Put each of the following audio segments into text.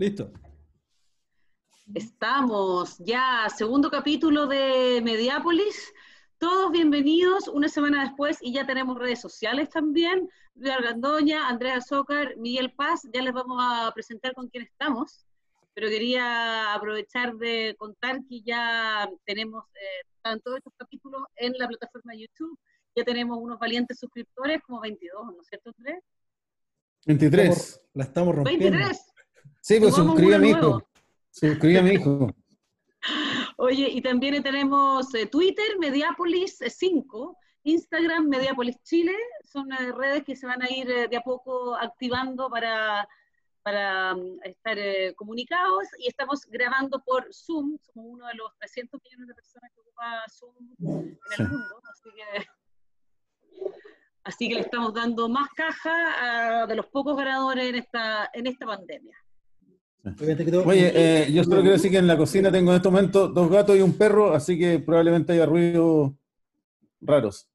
Listo. Estamos ya, segundo capítulo de Mediápolis. Todos bienvenidos una semana después y ya tenemos redes sociales también. Luis Argandoña, Andrea Azócar, Miguel Paz, ya les vamos a presentar con quién estamos, pero quería aprovechar de contar que ya tenemos eh, todos estos capítulos en la plataforma YouTube, ya tenemos unos valientes suscriptores, como 22, ¿no es cierto, Andrés? 23, la estamos rompiendo. 23. Sí, pues mi hijo. Mi hijo. Oye, y también tenemos eh, Twitter, Mediápolis 5, Instagram, Mediápolis Chile. Son eh, redes que se van a ir eh, de a poco activando para, para mm, estar comunicados. Y estamos grabando por Zoom. Somos uno de los 300 millones de personas que ocupa Zoom en el mundo. Así que, así que le estamos dando más caja a, de los pocos ganadores en esta, en esta pandemia. Oye, eh, yo solo quiero decir que en la cocina tengo en este momento dos gatos y un perro, así que probablemente haya ruidos raros.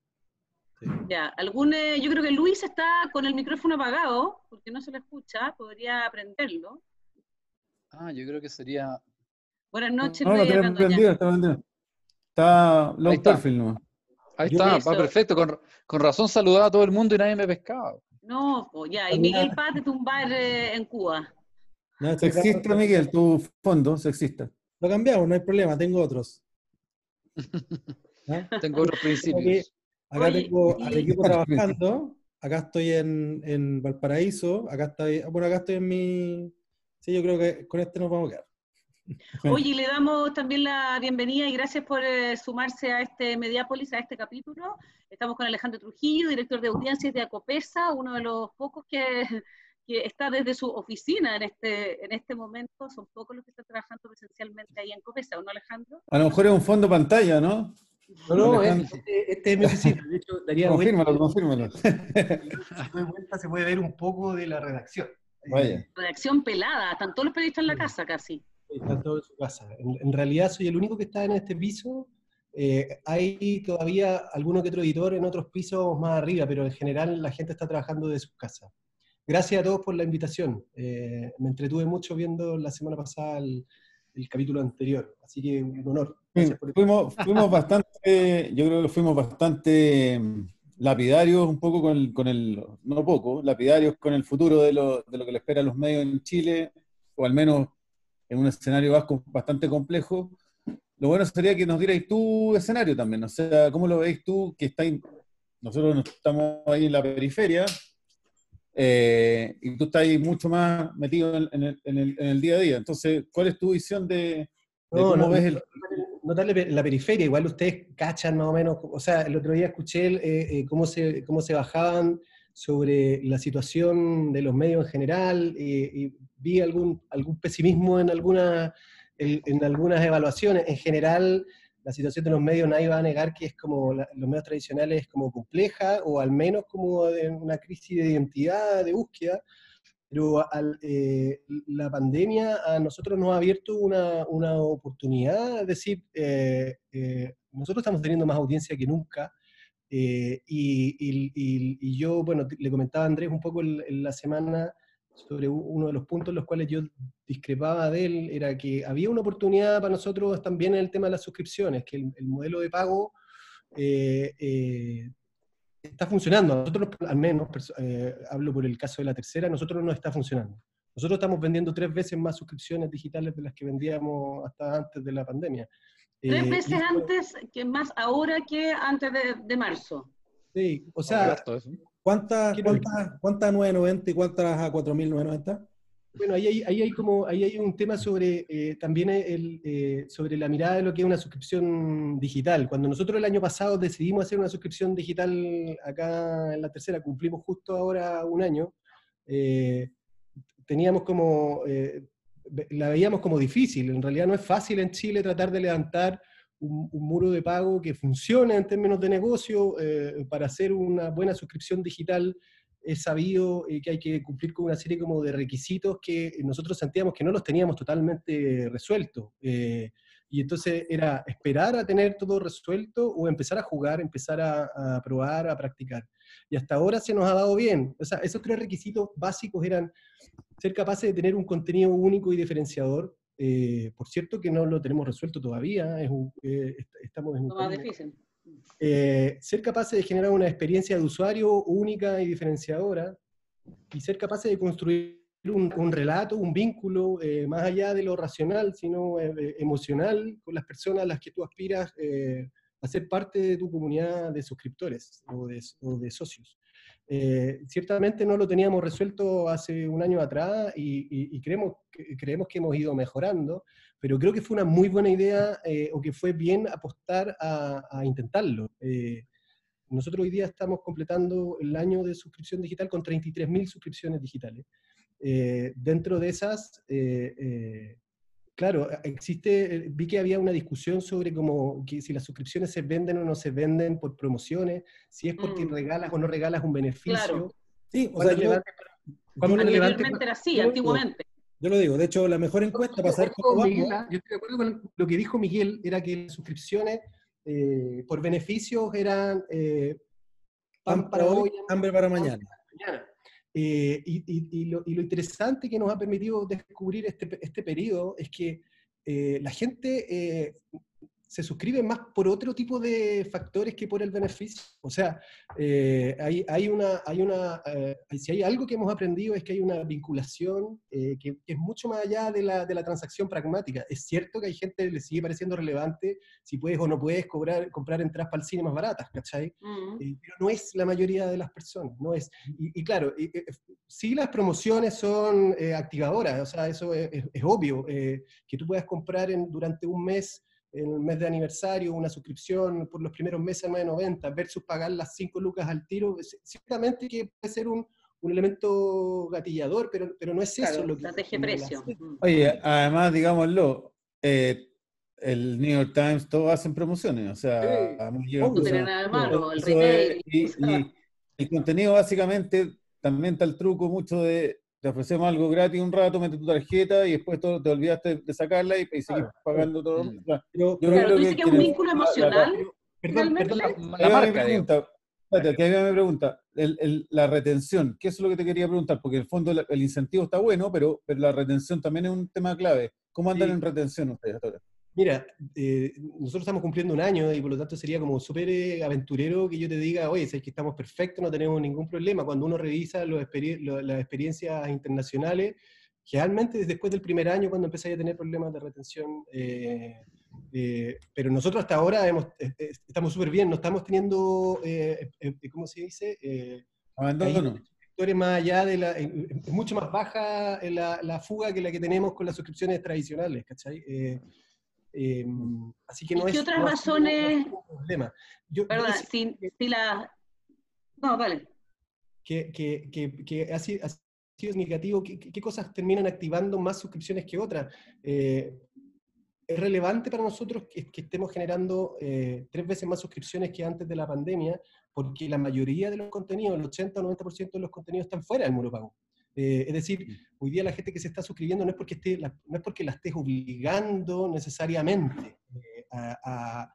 Ya, algún, eh, yo creo que Luis está con el micrófono apagado, porque no se le escucha, podría aprenderlo. Ah, yo creo que sería... Buenas noches. No, lo tenemos prendido, está prendido. Está low perfil nomás. Ahí está, va perfecto. Con, con, razón saludaba a todo el mundo y nadie me pescaba. No, ya, y Miguel Paz de tumbar eh, en Cuba. No, sexista, Miguel, tu fondo, sexista. Lo cambiamos, no hay problema, tengo otros. ¿Ah? Tengo otros principios. acá tengo al equipo trabajando, acá estoy en, en, Valparaíso, acá estoy, bueno, acá estoy en mi... Sí, yo creo que con este nos vamos a quedar. Oye, le damos también la bienvenida y gracias por eh, sumarse a este Mediápolis, a este capítulo. Estamos con Alejandro Trujillo, director de audiencias de Acopesa, uno de los pocos que que está desde su oficina en este, en este momento, son pocos los que están trabajando presencialmente ahí en Copesa, ¿o no, Alejandro? A lo mejor es un fondo pantalla, ¿no? No, no, este, este, es mi oficina. De hecho, daría confírmalo, confírmalo. Si vuelta se puede ver un poco de la redacción. Vaya. Redacción pelada, están todos los periodistas en la casa casi. Están todos en su casa. En, realidad soy el único que está en este piso. Eh, hay todavía alguno que otro editor en otros pisos más arriba, pero en general la gente está trabajando de sus casas. Gracias a todos por la invitación. Eh, me entretuve mucho viendo la semana pasada el, capítulo anterior, así que un honor. fuimos, fuimos bastante, yo creo que fuimos bastante mm, lapidarios un poco con el, con el, no poco, lapidarios con el futuro de lo, de lo que le espera a los medios en Chile, o al menos en un escenario vasco bastante complejo. Lo bueno sería que nos dierais tu escenario también, o sea, ¿cómo lo veis tú que está nosotros estamos ahí en la periferia, eh, y tú estás ahí mucho más metido en, el, día a día. Entonces, ¿cuál es tu visión de, cómo ves el... Notarle la periferia, igual ustedes cachan más o menos, o sea, el otro día escuché eh, eh, cómo, se, cómo se bajaban sobre la situación de los medios en general y vi algún, algún pesimismo en, alguna, en algunas evaluaciones. En general, la situación de los medios nadie va a negar que es como los medios tradicionales es como compleja o al menos como de una crisis de identidad, de búsqueda, pero eh, la pandemia a nosotros nos ha abierto una, una oportunidad, es decir, eh, eh, nosotros estamos teniendo más audiencia que nunca. Y, y, y, yo, bueno, le comentaba a Andrés un poco en la semana sobre uno de los puntos en los cuales yo discrepaba de él, era que había una oportunidad para nosotros también en el tema de las suscripciones, que el, modelo de pago eh, eh, está funcionando. nosotros, al menos, eh, hablo por el caso de la tercera, nosotros no está funcionando. Nosotros estamos vendiendo tres veces más suscripciones digitales de las que vendíamos hasta antes de la pandemia. Tres veces antes, que más ahora que antes de, marzo. Sí, o sea, ¿Cuántas cuánta, 990 y cuántas a 4.990? Bueno, ahí hay, ahí hay, como, ahí hay un tema sobre eh, también el, eh, sobre la mirada de lo que es una suscripción digital. Cuando nosotros el año pasado decidimos hacer una suscripción digital acá en la tercera, cumplimos justo ahora un año, eh, teníamos como, la veíamos como difícil. En realidad no es fácil en Chile tratar de levantar un, muro de pago que funcione en términos de negocio. Eh, para hacer una buena suscripción digital es sabido eh, que hay que cumplir con una serie como de requisitos que nosotros sentíamos que no los teníamos totalmente resueltos. Eh, Y entonces era esperar a tener todo resuelto o empezar a jugar, empezar a, probar, a practicar. Y hasta ahora se nos ha dado bien. O sea, esos tres requisitos básicos eran ser capaces de tener un contenido único y diferenciador. Eh, por cierto que no lo tenemos resuelto todavía, es eh, estamos en un... más difícil. Eh, ser capaces de generar una experiencia de usuario única y diferenciadora y ser capaces de construir un, relato, un vínculo, eh, más allá de lo racional, sino eh, emocional, con las personas a las que tú aspiras eh, a ser parte de tu comunidad de suscriptores o de, socios. Ciertamente no lo teníamos resuelto hace un año atrás y, creemos, que, creemos que hemos ido mejorando, pero creo que fue una muy buena idea o que fue bien apostar a, a intentarlo. nosotros hoy día estamos completando el año de suscripción digital con 33.000 suscripciones digitales. Eh, dentro de esas, eh, eh, claro, existe, vi que había una discusión sobre cómo, que si las suscripciones se venden o no se venden por promociones, si es porque mm. regalas o no regalas un beneficio. Sí, o sea, yo, era así, antiguamente. Yo lo digo, de hecho, la mejor encuesta para saber cómo vamos... Yo estoy de acuerdo con lo que dijo Miguel, era que las suscripciones por beneficios eran pan, para hoy, hambre para mañana. Eh, y, lo, interesante que nos ha permitido descubrir este, este periodo es que eh, la gente eh, se suscriben más por otro tipo de factores que por el beneficio. O sea, eh, hay, hay, una, hay una eh, si hay algo que hemos aprendido es que hay una vinculación eh, que, es mucho más allá de la, de la, transacción pragmática. Es cierto que hay gente que le sigue pareciendo relevante si puedes o no puedes cobrar, comprar entradas para el cine más baratas, ¿cachai? Mm. pero no es la mayoría de las personas, no es. Y, claro, sí las promociones son activadoras, o sea, eso es, es obvio, que tú puedas comprar en, durante un mes el mes de aniversario, una suscripción por los primeros meses de 990 versus pagar las 5 lucas al tiro, ciertamente que puede ser un, un elemento gatillador, pero, pero no es eso lo que... Estrategia precio. Oye, además, digámoslo, eh, el New York Times, todos hacen promociones, o sea... no tiene nada de malo, el retail... y el contenido básicamente, también está el truco mucho de te ofrecemos algo gratis un rato, mete tu tarjeta y después te olvidaste de sacarla y, y seguís pagando todo. Mm. yo creo tú dices que, es un vínculo emocional. perdón, perdón, la, la, marca, pregunta, espérate, que me pregunta, el, el, la retención, ¿qué es lo que te quería preguntar? Porque en el fondo el, incentivo está bueno, pero, pero la retención también es un tema clave. ¿Cómo andan en retención ustedes ahora? Mira, eh, nosotros estamos cumpliendo un año y por lo tanto sería como súper eh, aventurero que yo te diga, oye, es que estamos perfectos, no tenemos ningún problema. Cuando uno revisa los las experiencias internacionales, generalmente después del primer año cuando empezáis a tener problemas de retención, eh, pero nosotros hasta ahora hemos, estamos súper bien, no estamos teniendo, ¿cómo se dice? Abandono. Más allá de la, es mucho más baja la, la, fuga que la que tenemos con las suscripciones tradicionales, ¿cachai? Em, así que no ¿Y ¿Qué otras razones? problema. Perdón, si, la... No, vale. Que, que, que, que ha, sido, significativo, ¿qué, cosas terminan activando más suscripciones que otras? Eh, es relevante para nosotros que, estemos generando eh, tres veces más suscripciones que antes de la pandemia, porque la mayoría de los contenidos, el 80 o 90% de los contenidos están fuera del muro pago. Eh, es decir, hoy día la gente que se está suscribiendo no es porque, esté, no es porque la estés obligando necesariamente eh, a,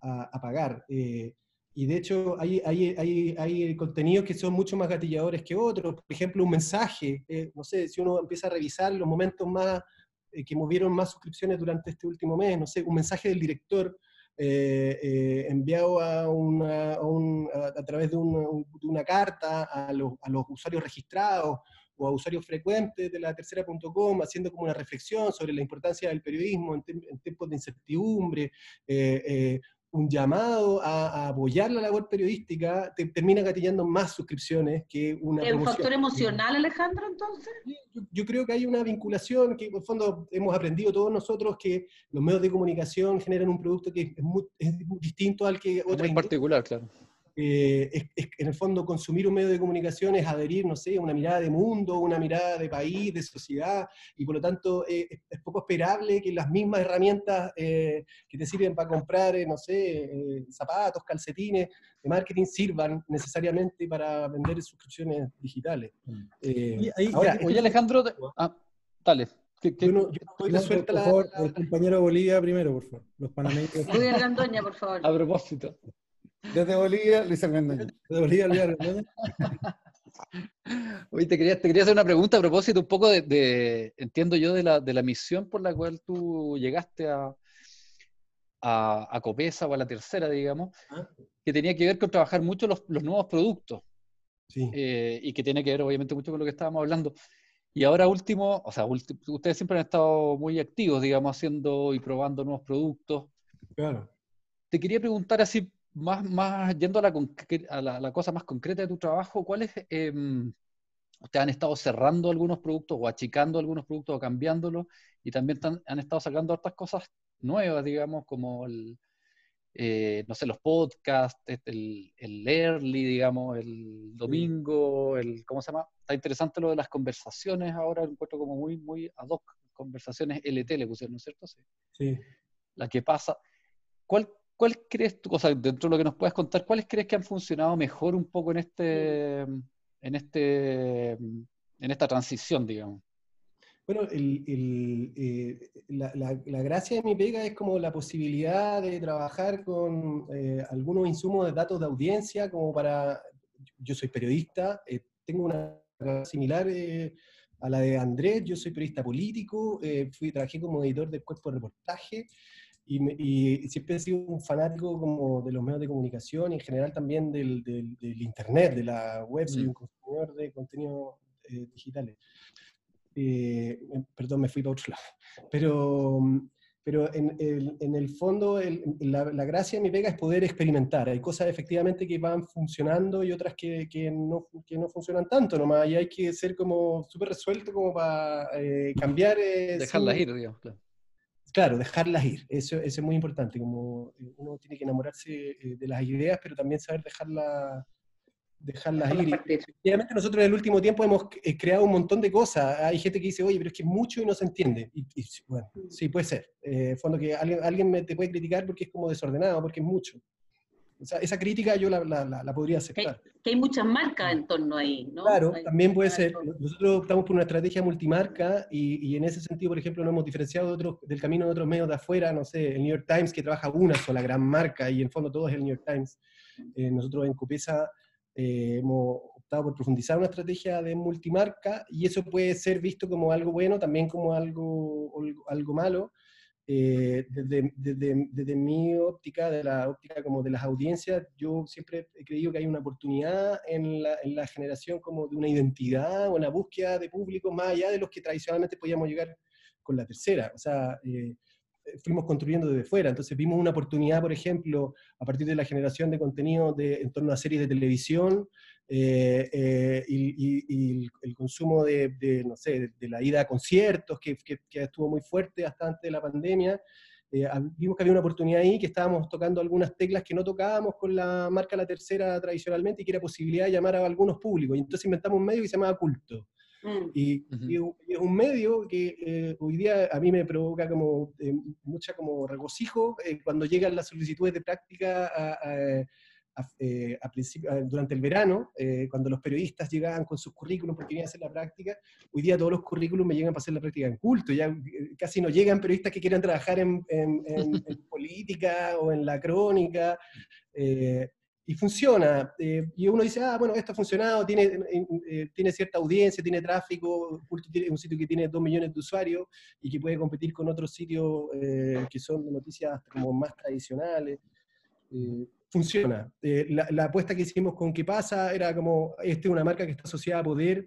a, pagar. Eh, y de hecho hay, hay, hay, hay, contenidos que son mucho más gatilladores que otros. Por ejemplo, un mensaje, no sé, si uno empieza a revisar los momentos más que movieron más suscripciones durante este último mes, no sé, un mensaje del director enviado a, una, a, través de una, de una carta a los, a los, usuarios registrados o a usuarios frecuentes de la tercera.com haciendo como una reflexión sobre la importancia del periodismo en, tiempos de incertidumbre, eh, eh, un llamado a, apoyar la labor periodística, te, termina gatillando más suscripciones que una... ¿Es un factor emocional, Alejandro, entonces? Yo, creo que hay una vinculación, que en el fondo hemos aprendido todos nosotros que los medios de comunicación generan un producto que es muy, distinto al que otra... En particular, claro. Eh, es, en el fondo consumir un medio de comunicación es adherir, no sé, una mirada de mundo, una mirada de país, de sociedad, y por lo tanto eh, es, poco esperable que las mismas herramientas eh, que te sirven para comprar, no sé, zapatos, calcetines, de marketing sirvan necesariamente para vender suscripciones digitales. Mm. ahora, oye Alejandro, ah, dale. yo no, yo estoy resuelta por favor, el compañero de Bolivia primero, por favor. Los panameños. Luis Argandoña, por favor. A propósito. Desde Bolivia, Luis Argandoña. Desde Bolivia, Luis Argandoña. Oye, te quería, te quería hacer una pregunta a propósito un poco de, entiendo yo, de la, de la misión por la cual tú llegaste a, a, a Copesa o a la tercera, digamos, ah. que tenía que ver con trabajar mucho los, los nuevos productos. Sí. Eh, y que tiene que ver obviamente mucho con lo que estábamos hablando. Y ahora último, o sea, ustedes siempre han estado muy activos, digamos, haciendo y probando nuevos productos. Claro. Te quería preguntar así, más, más yendo a la, a la, cosa más concreta de tu trabajo, ¿cuáles eh, ustedes han estado cerrando algunos productos o achicando algunos productos o cambiándolos? Y también han estado sacando otras cosas nuevas, digamos, como el, eh, no sé, los podcasts, el, el, early, digamos, el domingo, el, ¿cómo se llama? Está interesante lo de las conversaciones ahora, lo encuentro como muy, muy ad hoc, conversaciones LT le pusieron, ¿no es cierto? Sí. sí. La que pasa. ¿Cuál, ¿Cuál crees dentro de lo que nos puedes contar, cuáles crees que han funcionado mejor un poco en este, este, esta transición, digamos? Bueno, eh, la, gracia de mi pega es como la posibilidad de trabajar con eh, algunos insumos de datos de audiencia, como para, yo soy periodista, eh, tengo una similar a la de Andrés, yo soy periodista político, fui, trabajé como editor del cuerpo de reportaje, y, siempre he sido un fanático como de los medios de comunicación y en general también del, del, Internet, de la web, soy mm. un consumidor de contenidos digitales. Eh, perdón, me fui para otro lado, pero, pero en, en el fondo la, la, gracia de mi pega es poder experimentar. Hay cosas efectivamente que van funcionando y otras que, que, no, que no, funcionan tanto nomás, y hay que ser como súper resuelto como para eh, cambiar. Eh, dejarlas ir, digamos, claro. Claro, dejarlas ir, eso, eso, es muy importante, como uno tiene que enamorarse de las ideas, pero también saber dejarlas dejarlas ir. Efectivamente, nosotros en el último tiempo hemos eh, creado un montón de cosas. Hay gente que dice, oye, pero es que es mucho y no se entiende. Y, bueno, sí, puede ser. Eh, fondo que alguien, alguien me, te puede criticar porque es como desordenado, porque es mucho. O sea, esa crítica yo la, la, la, podría aceptar. Que hay, muchas marcas en torno ahí, ¿no? Claro, también puede ser. Nosotros optamos por una estrategia multimarca y, y, en ese sentido, por ejemplo, nos hemos diferenciado de otros, del camino de otros medios de afuera, no sé, el New York Times que trabaja una sola gran marca y en fondo todo es el New York Times. Eh, nosotros en Copesa eh, hemos optado por profundizar una estrategia de multimarca y eso puede ser visto como algo bueno, también como algo, algo malo. Eh, desde, desde, desde, mi óptica, de la óptica como de las audiencias, yo siempre he creído que hay una oportunidad en la, en la generación como de una identidad o una búsqueda de público más allá de los que tradicionalmente podíamos llegar con la tercera. O sea, eh, fuimos construyendo desde fuera. Entonces vimos una oportunidad, por ejemplo, a partir de la generación de contenido de, en torno a series de televisión eh, eh, y, el consumo de, no sé, de, la ida a conciertos, que, que, estuvo muy fuerte hasta antes de la pandemia. Eh, vimos que había una oportunidad ahí, que estábamos tocando algunas teclas que no tocábamos con la marca La Tercera tradicionalmente y que era posibilidad de llamar a algunos públicos. Y entonces inventamos un medio que se llamaba Culto. Mm. Y, es un medio que eh, hoy día a mí me provoca como eh, mucha como regocijo eh, cuando llegan las solicitudes de práctica durante el verano, cuando los periodistas llegaban con sus currículums porque querían hacer la práctica. Hoy día todos los currículums me llegan para hacer la práctica en culto. Ya casi no llegan periodistas que quieran trabajar en, en, en política o en la crónica y funciona. Eh, y uno dice, ah, bueno, esto ha funcionado, tiene, eh, eh, tiene cierta audiencia, tiene tráfico, es un sitio que tiene dos millones de usuarios y que puede competir con otros sitios que son de noticias como más tradicionales. funciona. La, la, apuesta que hicimos con ¿Qué pasa? era como, este es una marca que está asociada a poder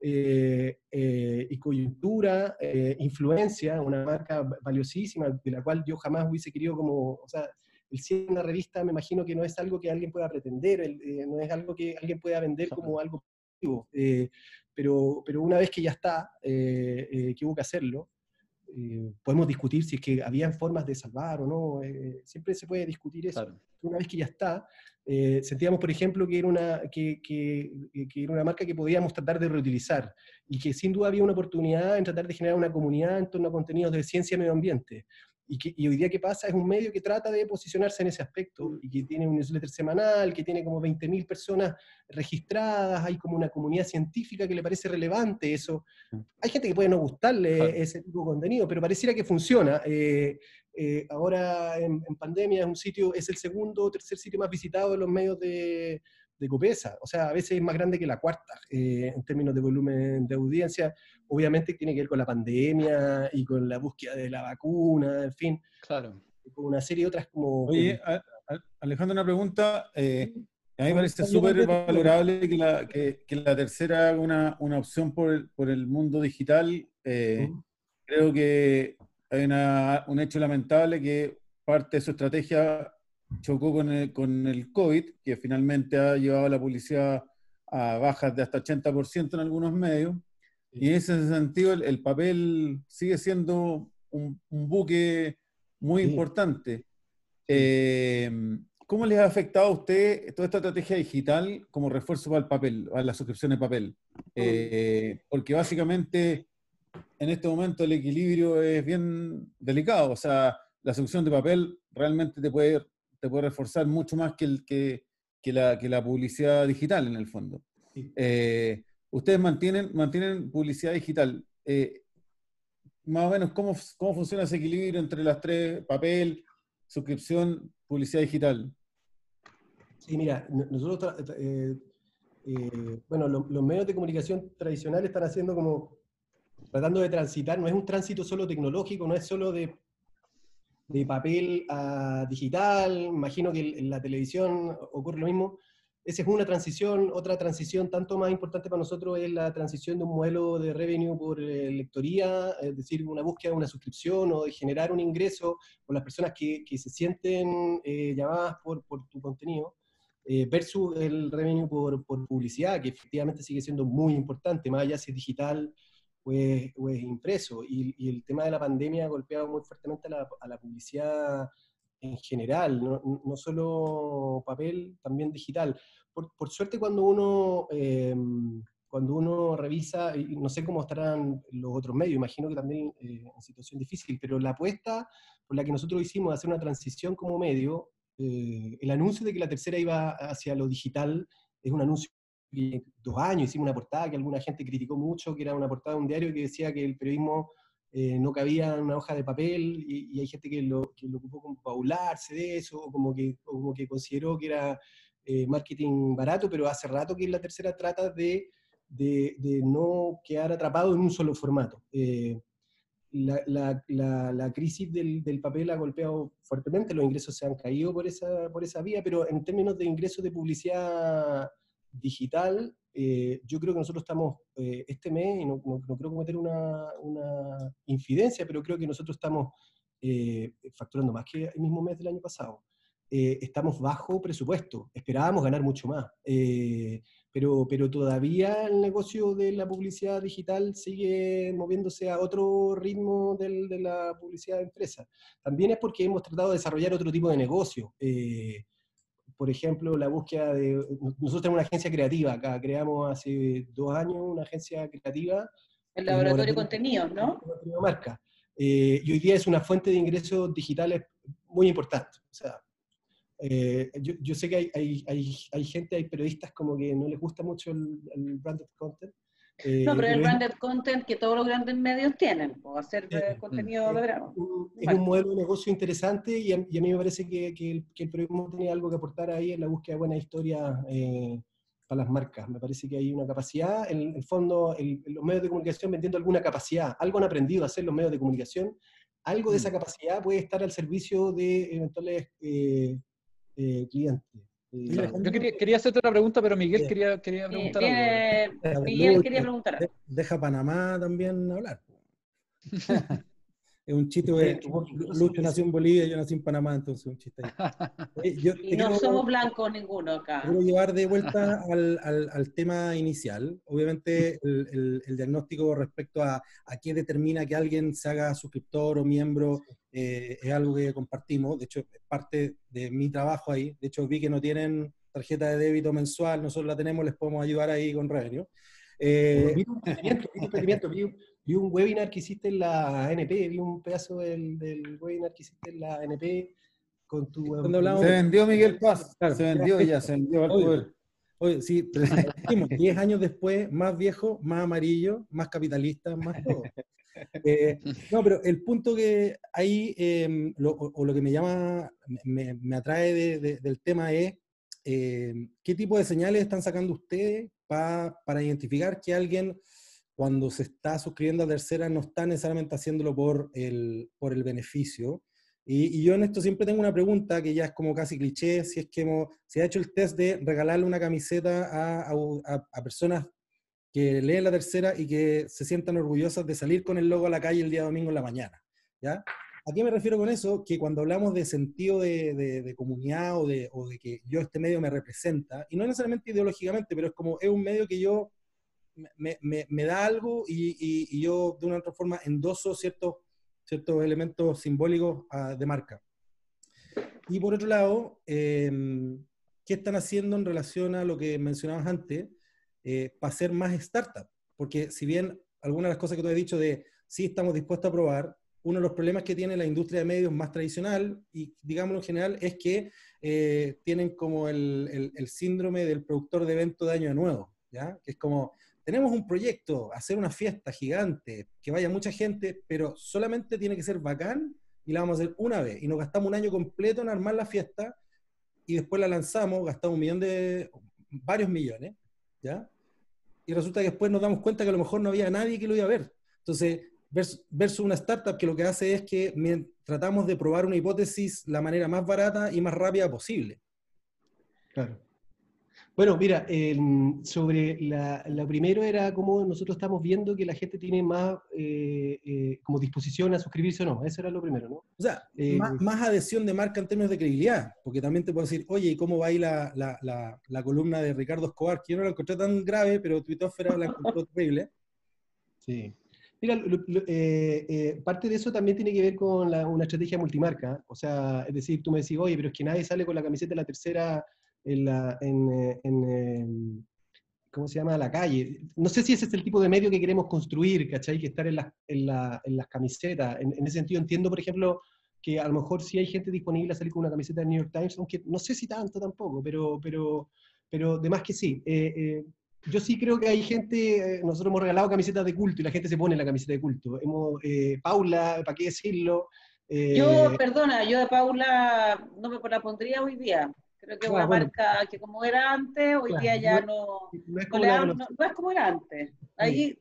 y coyuntura, influencia, una marca valiosísima, de la cual yo jamás hubiese querido como, o sea, el 100 en una revista me imagino que no es algo que alguien pueda pretender, eh, no es algo que alguien pueda vender como algo positivo, eh, pero, pero una vez que ya está, eh, que hubo que hacerlo, podemos discutir si es que habían formas de salvar o no, siempre se puede discutir eso. Una vez que ya está, sentíamos, por ejemplo, que era, una, que, que, que, era una marca que podíamos tratar de reutilizar y que sin duda había una oportunidad en tratar de generar una comunidad en torno a contenidos de ciencia y medio ambiente Y, que, y hoy día, ¿qué pasa? Es un medio que trata de posicionarse en ese aspecto y que tiene un newsletter semanal, que tiene como 20.000 personas registradas, hay como una comunidad científica que le parece relevante eso. Hay gente que puede no gustarle ese tipo de contenido, pero pareciera que funciona. Eh, eh, ahora en, en, pandemia es un sitio, es el segundo o tercer sitio más visitado de los medios de, de Copesa. O sea, a veces es más grande que la cuarta eh, en términos de volumen de audiencia. Obviamente tiene que ver con la pandemia y con la búsqueda de la vacuna, en fin. Claro. Con una serie de otras como... Oye, Alejandro, una pregunta. Eh, a mí me parece súper valorable que la, que, que la tercera haga una, una, opción por el, por el mundo digital. Eh, creo que hay una, un hecho lamentable que parte de su estrategia chocó con el, con el COVID, que finalmente ha llevado a la publicidad a bajas de hasta 80% en algunos medios. Y en ese sentido, el, papel sigue siendo un, un buque muy importante. Eh, ¿Cómo les ha afectado a usted toda esta estrategia digital como refuerzo para el papel, a la suscripción de papel? Eh, porque básicamente en este momento el equilibrio es bien delicado. O sea, la suscripción de papel realmente te puede te puede reforzar mucho más que, el, que, que, la, que la publicidad digital en el fondo. Eh, ustedes mantienen, mantienen publicidad digital. Eh, más o menos, ¿cómo, ¿cómo funciona ese equilibrio entre las tres, papel, suscripción, publicidad digital? Sí, mira, nosotros, eh, bueno, los medios de comunicación tradicionales están haciendo como, tratando de transitar, no es un tránsito solo tecnológico, no es solo de de papel a digital, imagino que en la televisión ocurre lo mismo. Esa es una transición, otra transición tanto más importante para nosotros es la transición de un modelo de revenue por eh, lectoría, es decir, una búsqueda de una suscripción o de generar un ingreso por las personas que, que se sienten eh, llamadas por, por, tu contenido, eh, versus el revenue por, por, publicidad, que efectivamente sigue siendo muy importante, más allá si es digital o es, impreso. Y, el tema de la pandemia ha golpeado muy fuertemente a la, publicidad en general, no, no, solo papel, también digital. Por, por suerte cuando uno, em, cuando uno revisa, y no sé cómo estarán los otros medios, imagino que también eh, en situación difícil, pero la apuesta por la que nosotros hicimos de hacer una transición como medio, eh, el anuncio de que la tercera iba hacia lo digital es un anuncio dos años hicimos una portada que alguna gente criticó mucho, que era una portada de un diario que decía que el periodismo eh, no cabía una hoja de papel y, hay gente que lo, que lo, ocupó como paularse de eso, o como que, consideró que era eh, marketing barato, pero hace rato que la tercera trata de, no quedar atrapado en un solo formato. Eh, la, crisis del, del, papel ha golpeado fuertemente, los ingresos se han caído por esa, por esa vía, pero en términos de ingresos de publicidad digital, eh, yo creo que nosotros estamos eh, este mes, y no, no, creo cometer una, una, infidencia, pero creo que nosotros estamos eh, facturando más que el mismo mes del año pasado. estamos bajo presupuesto, esperábamos ganar mucho más, pero, pero todavía el negocio de la publicidad digital sigue moviéndose a otro ritmo del, de la publicidad de empresa. También es porque hemos tratado de desarrollar otro tipo de negocio por ejemplo, la búsqueda de... Nosotros tenemos una agencia creativa acá, creamos hace dos años una agencia creativa. El laboratorio de contenidos, ¿no? Marca. Eh, y hoy día es una fuente de ingresos digitales muy importante. O sea, eh, yo, yo, sé que hay, hay, hay, hay, gente, hay periodistas como que no les gusta mucho el, el branded content, eh, no, pero, el branded content que todos los grandes medios tienen, o hacer contenido de verano. Es un modelo de negocio interesante y a, mí me parece que, que, el, que, el, periodismo tiene algo que aportar ahí en la búsqueda de buena historia eh, para las marcas. Me parece que hay una capacidad, en el fondo, los medios de comunicación vendiendo alguna capacidad, algo han aprendido a hacer los medios de comunicación, algo de esa mm. capacidad puede estar al servicio de eventuales eh, clientes. Yo quería, quería, hacerte una pregunta, pero Miguel quería, quería preguntar algo. Miguel quería preguntar. Deja Panamá también hablar. Es un chiste, de, Lucho nació en Bolivia, yo nací en Panamá, entonces un chiste. y no somos blancos ninguno acá. Quiero llevar de vuelta al, al, al tema inicial. Obviamente el, el, el, diagnóstico respecto a, a qué determina que alguien se haga suscriptor o miembro eh, es algo que compartimos. De hecho, es parte de mi trabajo ahí. De hecho, vi que no tienen tarjeta de débito mensual, nosotros la tenemos, les podemos ayudar ahí con revenue. Eh, vi un emprendimiento, vi un webinar que hiciste en la NP, vi un pedazo del, del webinar que hiciste en la NP con tu... Cuando hablamos- Se vendió Miguel Paz, Claro. se vendió ya, se vendió al poder. Oye, sí, pero si lo dijimos, 10 años después, más viejo, más amarillo, más capitalista, más todo. Eh, no, pero el punto que ahí, eh, lo- o, o lo que me llama, me, me atrae de- de- del tema es, eh, ¿qué tipo de señales están sacando ustedes pa- para identificar que alguien, cuando se está suscribiendo a tercera, no está necesariamente haciéndolo por el, por el beneficio? Y, y yo en esto siempre tengo una pregunta que ya es como casi cliché, si es que hemos, ha hecho el test de regalarle una camiseta a, a- a- a personas que leen la tercera y que se sientan orgullosas de salir con el logo a la calle el día domingo en la mañana. ¿ya? ¿A qué me refiero con eso? Que cuando hablamos de sentido de, de- de comunidad o de, o de que yo este medio me representa, y no necesariamente ideológicamente, pero es como es un medio que yo me, da algo y, yo de una u otra forma endoso ciertos, ciertos elementos simbólicos ah, de marca. Y por otro lado, em, ¿qué están haciendo en relación a lo que mencionabas antes eh, para ser más startup? Porque si bien algunas de las cosas que tú has dicho de sí estamos dispuestos a probar, uno de los problemas que tiene la industria de medios más tradicional, y digámoslo en general, es que eh, tienen como el síndrome del productor de evento de año nuevo, ¿ya? Que es como, tenemos un proyecto, hacer una fiesta gigante, que vaya mucha gente, pero solamente tiene que ser bacán y la vamos a hacer una vez. Y nos gastamos un año completo en armar la fiesta y después la lanzamos, gastamos un millón de, varios millones, ¿ya? Y resulta que después nos damos cuenta que a lo mejor no había nadie que lo iba a ver. Entonces, vers- versus una startup que lo que hace es que tratamos de probar una hipótesis la manera más barata y más rápida posible. Claro. Bueno, mira, em, sobre la, lo primero era cómo nosotros estamos viendo que la gente tiene más eh, eh, como disposición a suscribirse o no. Eso era lo primero, ¿no? O sea, Eh, más, más adhesión de marca en términos de credibilidad, porque también te puedo decir, oye, ¿y cómo va ahí la, la- la- la columna de Ricardo Escobar? Que yo no la encontré tan grave, pero Twittosfera la encontró terrible. Sí. Mira, lo- lo- eh, eh, parte de eso también tiene que ver con la- una estrategia multimarca. O sea, es decir, tú me decís, oye, pero es que nadie sale con la camiseta de la tercera en la, en, eh, en, eh, ¿cómo se llama? La calle. No sé si ese es el tipo de medio que queremos construir, ¿cachai? Que estar en, las- en, la- en las camisetas. En, ese sentido entiendo, por ejemplo, que a lo mejor sí hay gente disponible a salir con una camiseta del New York Times, aunque no sé si tanto tampoco, pero, pero, pero de más que sí. Eh, eh, yo sí creo que hay gente, eh, nosotros hemos regalado camisetas de culto y la gente se pone la camiseta de culto. Hemos, Paula, ¿para qué decirlo? Yo, perdona, yo de Paula no me la pondría hoy día. Creo que es Ah, una bueno. marca que como era antes, hoy Claro, día ya no- no, es como no- es era antes. Ahí,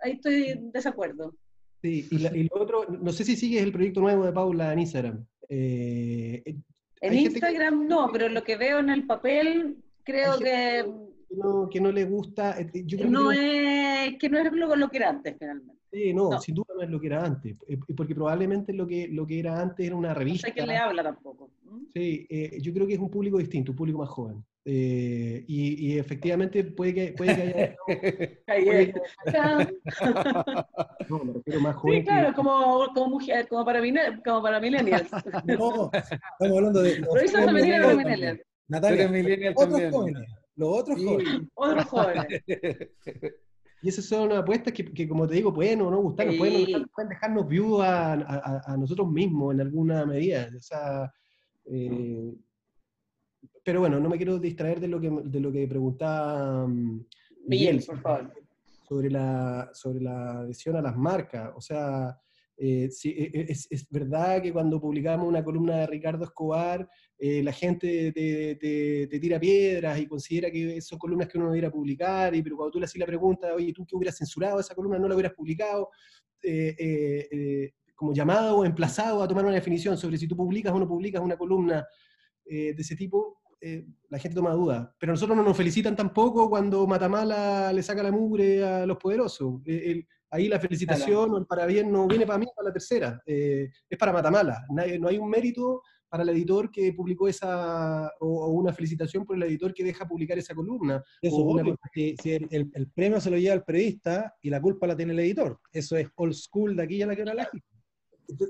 ahí estoy en desacuerdo. sí, y, la- y lo otro, no sé si sigues el proyecto nuevo de Paula en Instagram. Eh, En que- Instagram no, pero lo que veo en el papel creo que que no, que no le gusta, eh, yo creo no que es, que no es lo, lo que era antes finalmente. sí, no, no. sin duda no es lo que era antes, porque probablemente lo que, lo que era antes era una No revista. sé quién le habla tampoco. ¿Mm? Sí, eh, yo creo que es un público distinto, un público más joven. Eh, y, y efectivamente puede que, puede que haya... Es. No, me refiero más joven. Sí, claro, que- como, como mujer, como para, como para millennials. No, estamos hablando de... los Provincia jóvenes femenina para millennials. Natalia, eres millennial otros también. jóvenes, los otros Sí, jóvenes. Otros jóvenes. Y esas son apuestas que, que, como te digo, pueden o no gustarnos, Sí. pueden, no pueden dejarnos viudos a, a- a nosotros mismos en alguna medida. O sea, eh, pero bueno, no me quiero distraer de lo que, de lo que preguntaba mm, Miguel, por favor. sobre la, sobre la adhesión a las marcas. O sea, eh, sí, e- e- es, es verdad que cuando publicamos una columna de Ricardo Escobar, eh, la gente te, te- te tira piedras y considera que son columnas que uno no publicar, y, pero cuando tú le haces la pregunta, oye, ¿tú que hubieras censurado esa columna? No la hubieras publicado, eh, eh, eh, como llamado o emplazado a tomar una definición sobre si tú publicas o no publicas una columna eh, de ese tipo, la gente toma dudas. Pero nosotros no nos felicitan tampoco cuando Matamala le saca la mugre a los poderosos. Ahí la felicitación o el parabien no viene para mí, para la tercera. Eh, es para Matamala. No hay un mérito para el editor que publicó esa, o, o una felicitación por el editor que deja publicar esa columna. Eso, una si, si el, el- el premio se lo lleva el periodista y la culpa la tiene el editor. Eso es old school de aquí a la que la lágica.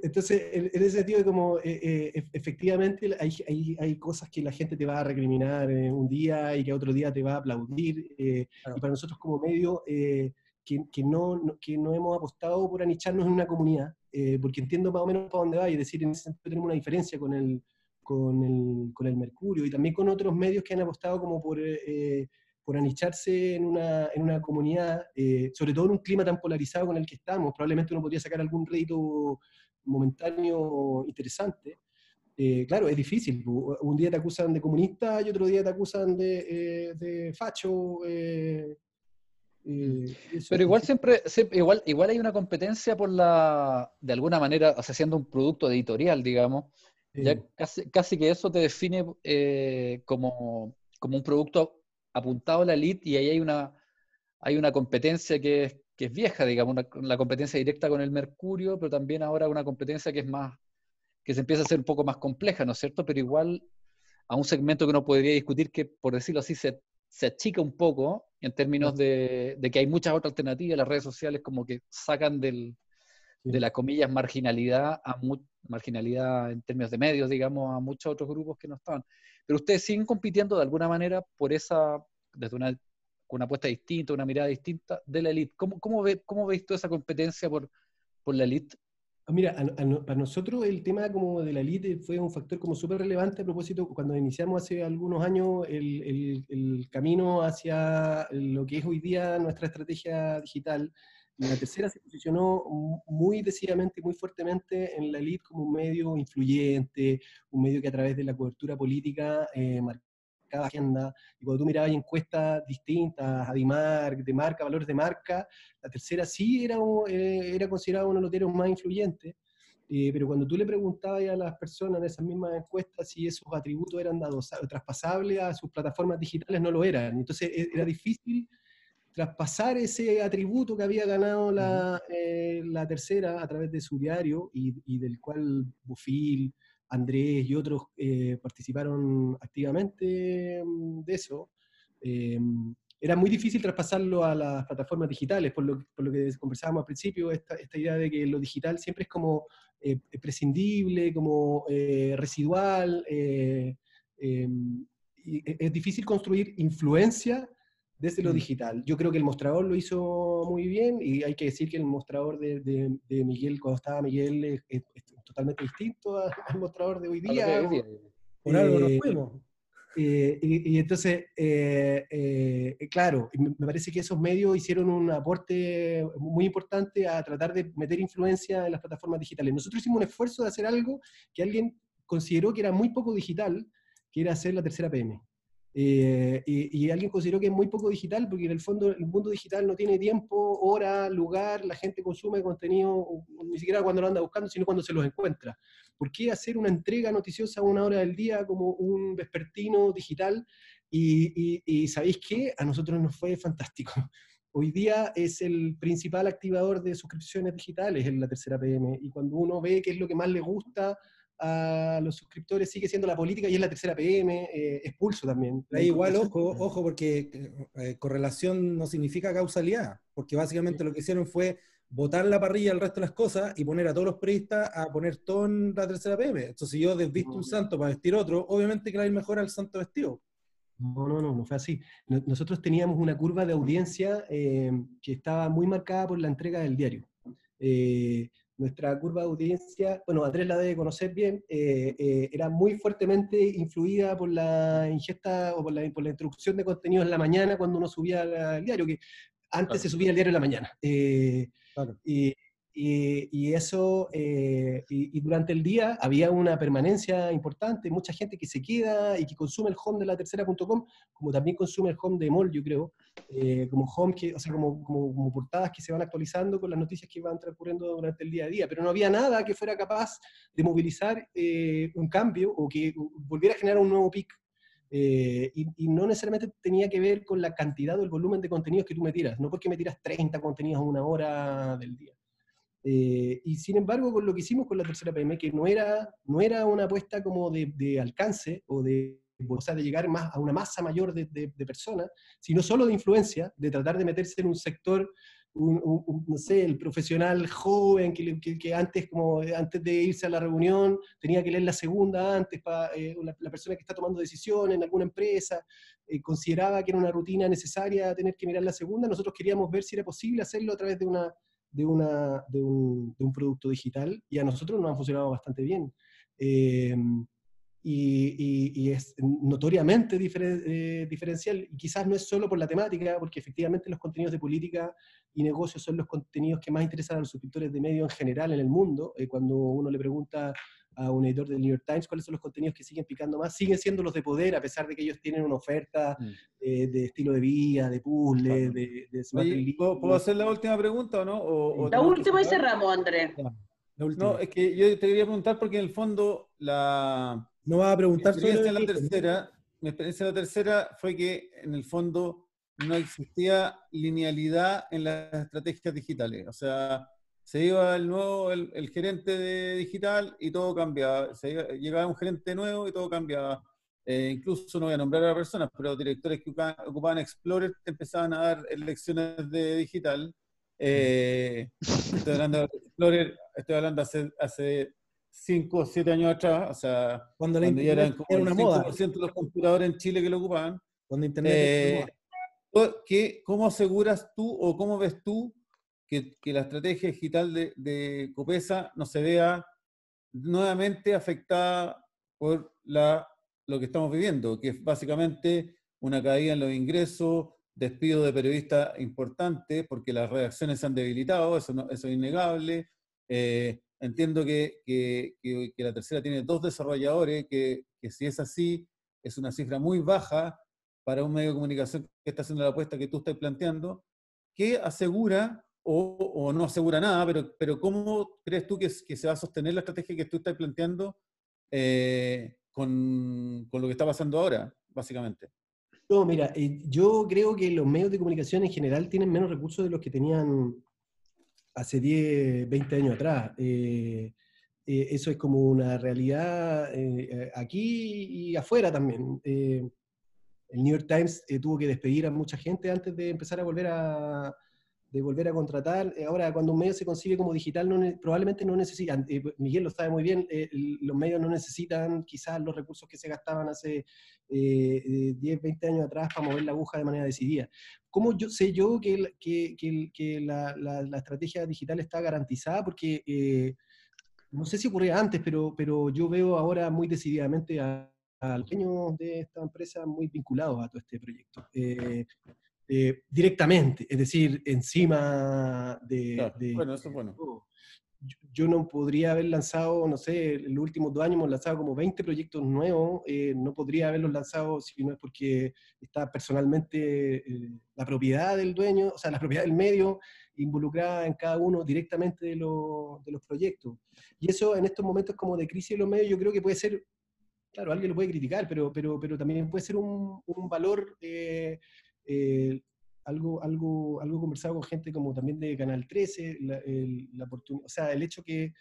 Entonces, en, ese sentido, como eh, eh, ef- efectivamente hay, hay, hay cosas que la gente te va a recriminar eh, un día y que otro día te va a aplaudir. eh, Claro. Y para nosotros como medio, eh, que, que no, que no hemos apostado por anicharnos en una comunidad, eh, porque entiendo más o menos para dónde va, y es decir, en ese sentido tenemos una diferencia con el, con el, con el Mercurio y también con otros medios que han apostado como por, eh, por anicharse en una, en una comunidad, eh, sobre todo en un clima tan polarizado con el que estamos. Probablemente uno podría sacar algún rédito momentáneo interesante. Eh, claro, es difícil. Un día te acusan de comunista y otro día te acusan de, eh, de facho. eh, eh, eso. Pero igual siempre, siempre- igual, igual hay una competencia por la, de alguna manera, o sea, siendo un producto editorial, digamos, ya casi, casi que eso te define eh, como, como un producto apuntado a la elite y ahí hay una, hay una competencia que es, que es vieja, digamos, una- la competencia directa con el Mercurio, pero también ahora una competencia que es más, que se empieza a ser un poco más compleja, ¿no es cierto? Pero igual a un segmento que uno podría discutir que, por decirlo así, se, se achica un poco en términos de, de que hay muchas otras alternativas, las redes sociales como que sacan del, Sí. de la comillas marginalidad a mu- marginalidad en términos de medios, digamos, a muchos otros grupos que no estaban. Pero ustedes siguen compitiendo de alguna manera por esa, desde una, con una apuesta distinta, una mirada distinta de la elite. ¿Cómo, cómo, ve, cómo veis toda esa competencia por, por la elite? Ah, Mira, a- a para nosotros el tema como de la elite fue un factor como súper relevante a propósito, cuando iniciamos hace algunos años el, el- el camino hacia lo que es hoy día nuestra estrategia digital. La tercera se posicionó mu- muy decididamente, muy fuertemente en la elite como un medio influyente, un medio que a través de la cobertura política eh, marcaba agenda. Y cuando tú mirabas encuestas distintas, Adimar, de marca, valores de marca, la tercera sí era, eh, era considerada uno de los diarios más influyentes, eh, pero cuando tú le preguntabas a las personas en esas mismas encuestas si esos atributos eran dados, traspasables a sus plataformas digitales, no lo eran. Entonces e- era difícil traspasar ese atributo que había ganado la, eh, la tercera a través de su diario y, y del cual Bufil, Andrés y otros eh, participaron activamente mm, de eso. Eh, era muy difícil traspasarlo a las plataformas digitales, por lo, por lo que conversábamos al principio, esta, esta idea de que lo digital siempre es como eh, prescindible, como eh, residual, eh, eh, y e- es difícil construir influencia desde lo Mm. digital. Yo creo que el mostrador lo hizo muy bien y hay que decir que el mostrador de, de- de Miguel, cuando estaba Miguel, es, es- es totalmente distinto a- al mostrador de hoy día. Por algo nos Eh, fuimos. eh, y, y entonces, eh, eh, claro, me me parece que esos medios hicieron un aporte muy importante a tratar de meter influencia en las plataformas digitales. Nosotros hicimos un esfuerzo de hacer algo que alguien consideró que era muy poco digital, que era hacer la tercera PM. Eh, y, y alguien consideró que es muy poco digital porque en el fondo el mundo digital no tiene tiempo, hora, lugar, la gente consume contenido ni siquiera cuando lo anda buscando, sino cuando se los encuentra. ¿Por qué hacer una entrega noticiosa a una hora del día como un vespertino digital? Y, y- y ¿sabéis qué? A nosotros nos fue fantástico. Hoy día es el principal activador de suscripciones digitales en la tercera PM. Y cuando uno ve qué es lo que más le gusta a los suscriptores, sigue siendo la política y es la tercera PM, eh, es pulso también. Ahí igual, ojo, ojo, porque eh, correlación no significa causalidad, porque básicamente lo que hicieron fue botar la parrilla al resto de las cosas y poner a todos los periodistas a poner todo en la tercera PM. Entonces, si yo desvisto un santo para vestir otro, obviamente que va a ir mejor al santo vestido. No, no, no, no fue así. No- Nosotros teníamos una curva de audiencia eh, que estaba muy marcada por la entrega del diario. Eh, nuestra curva de audiencia, bueno, Andrés la debe conocer bien, eh, eh, era muy fuertemente influida por la ingesta o por la, por la introducción de contenidos en la mañana cuando uno subía al diario, que antes Claro. se subía el diario en la mañana. Eh, Claro. y, y- y eso, eh, y, y durante el día había una permanencia importante, mucha gente que se queda y que consume el home de la tercera.com, como también consume el home de Mall, yo creo, eh, como home, que, o sea, como, como, como portadas que se van actualizando con las noticias que van transcurriendo durante el día a día, pero no había nada que fuera capaz de movilizar eh, un cambio o que volviera a generar un nuevo pic. Eh, y, y no necesariamente tenía que ver con la cantidad o el volumen de contenidos que tú me tiras, no porque me tiras 30 contenidos en una hora del día. Eh, y sin embargo, con lo que hicimos con la tercera PM, que no era, no era una apuesta como de, de alcance o de, o sea, de llegar más a una masa mayor de, de- de personas, sino solo de influencia, de tratar de meterse en un sector un, un- no sé, el profesional joven que, que- que antes, como, antes de irse a la reunión tenía que leer la segunda antes, para la, la persona que está tomando decisiones en alguna empresa, eh, consideraba que era una rutina necesaria tener que mirar la segunda, nosotros queríamos ver si era posible hacerlo a través de, una, de, una, de, un, producto digital y a nosotros nos ha funcionado bastante bien. Eh, y, y- es notoriamente eh, diferencial, y quizás no es solo por la temática, porque efectivamente los contenidos de política y negocios son los contenidos que más interesan a los suscriptores de medios en general en el mundo. Eh, cuando uno le pregunta a un editor del New York Times cuáles son los contenidos que siguen picando más, siguen siendo los de poder, a pesar de que ellos tienen una oferta Mm. eh, de estilo de vida, de puzzle, Claro. de, de smart Oye, release. ¿puedo, puedo hacer la última pregunta o no? O- o La última y cerramos, Andrés. La última. No, es que yo te quería preguntar porque en el fondo la, no vas a mi preguntar experiencia en la sobre el- tercera, mi experiencia en la tercera fue que en el fondo no existía linealidad en las estrategias digitales. O sea, se iba el nuevo, el, el gerente de digital y todo cambiaba. Se iba- llegaba un gerente nuevo y todo cambiaba. Eh, incluso no voy a nombrar a personas, pero directores que ocupaban, Explorer empezaban a dar lecciones de digital. Eh, estoy hablando de Explorer, estoy hablando hace, hace 5 o 7 años atrás, o sea, Cuando cuando ya eran como era el una moda. 5% de los computadores en Chile que lo ocupaban. Cuando internet Eh, moda. ¿qué- ¿Cómo aseguras tú o cómo ves tú que, que la estrategia digital de, de Copesa no se vea nuevamente afectada por la, lo que estamos viviendo, que es básicamente una caída en los ingresos, despido de periodistas importantes porque las redacciones se han debilitado, eso, no- eso es innegable. Eh, entiendo que, que- que- que la tercera tiene dos desarrolladores, que si es así, es una cifra muy baja para un medio de comunicación que está haciendo la apuesta que tú estás planteando, que asegura o, no asegura nada, pero, pero ¿cómo crees tú que, se va a sostener la estrategia que tú estás planteando eh, con, con lo que está pasando ahora, básicamente? No, mira, eh, yo creo que los medios de comunicación en general tienen menos recursos de los que tenían hace 10, 20 años atrás. Eh, eso es como una realidad aquí y afuera también. El New York Times tuvo que despedir a mucha gente antes de empezar a volver a, de volver a contratar. Eh, Ahora, cuando un medio se concibe como digital, no probablemente no necesitan, eh, Miguel lo sabe muy bien, eh, los medios no necesitan quizás los recursos que se gastaban hace eh, eh, 10, 20 años atrás para mover la aguja de manera decidida. ¿Cómo yo, sé yo que, que, que que la, la- la estrategia digital está garantizada? Porque eh, no sé si ocurría antes, pero, pero yo veo ahora muy decididamente a, a los dueños de esta empresa muy vinculados a todo este proyecto. Eh, directamente, es decir, encima de... Claro, de- bueno, eso es bueno. Yo, yo no podría haber lanzado, no sé, en los últimos dos años hemos lanzado como 20 proyectos nuevos, eh, no podría haberlos lanzado si no es porque está personalmente eh, la propiedad del dueño, o sea, la propiedad del medio involucrada en cada uno directamente de, los- de los proyectos. Y eso en estos momentos como de crisis de los medios yo creo que puede ser, claro, alguien lo puede criticar, pero, pero, pero también puede ser un, un valor... eh, eh, algo, algo, algo conversado con gente como también de Canal 13, la, el, la o sea, el hecho que,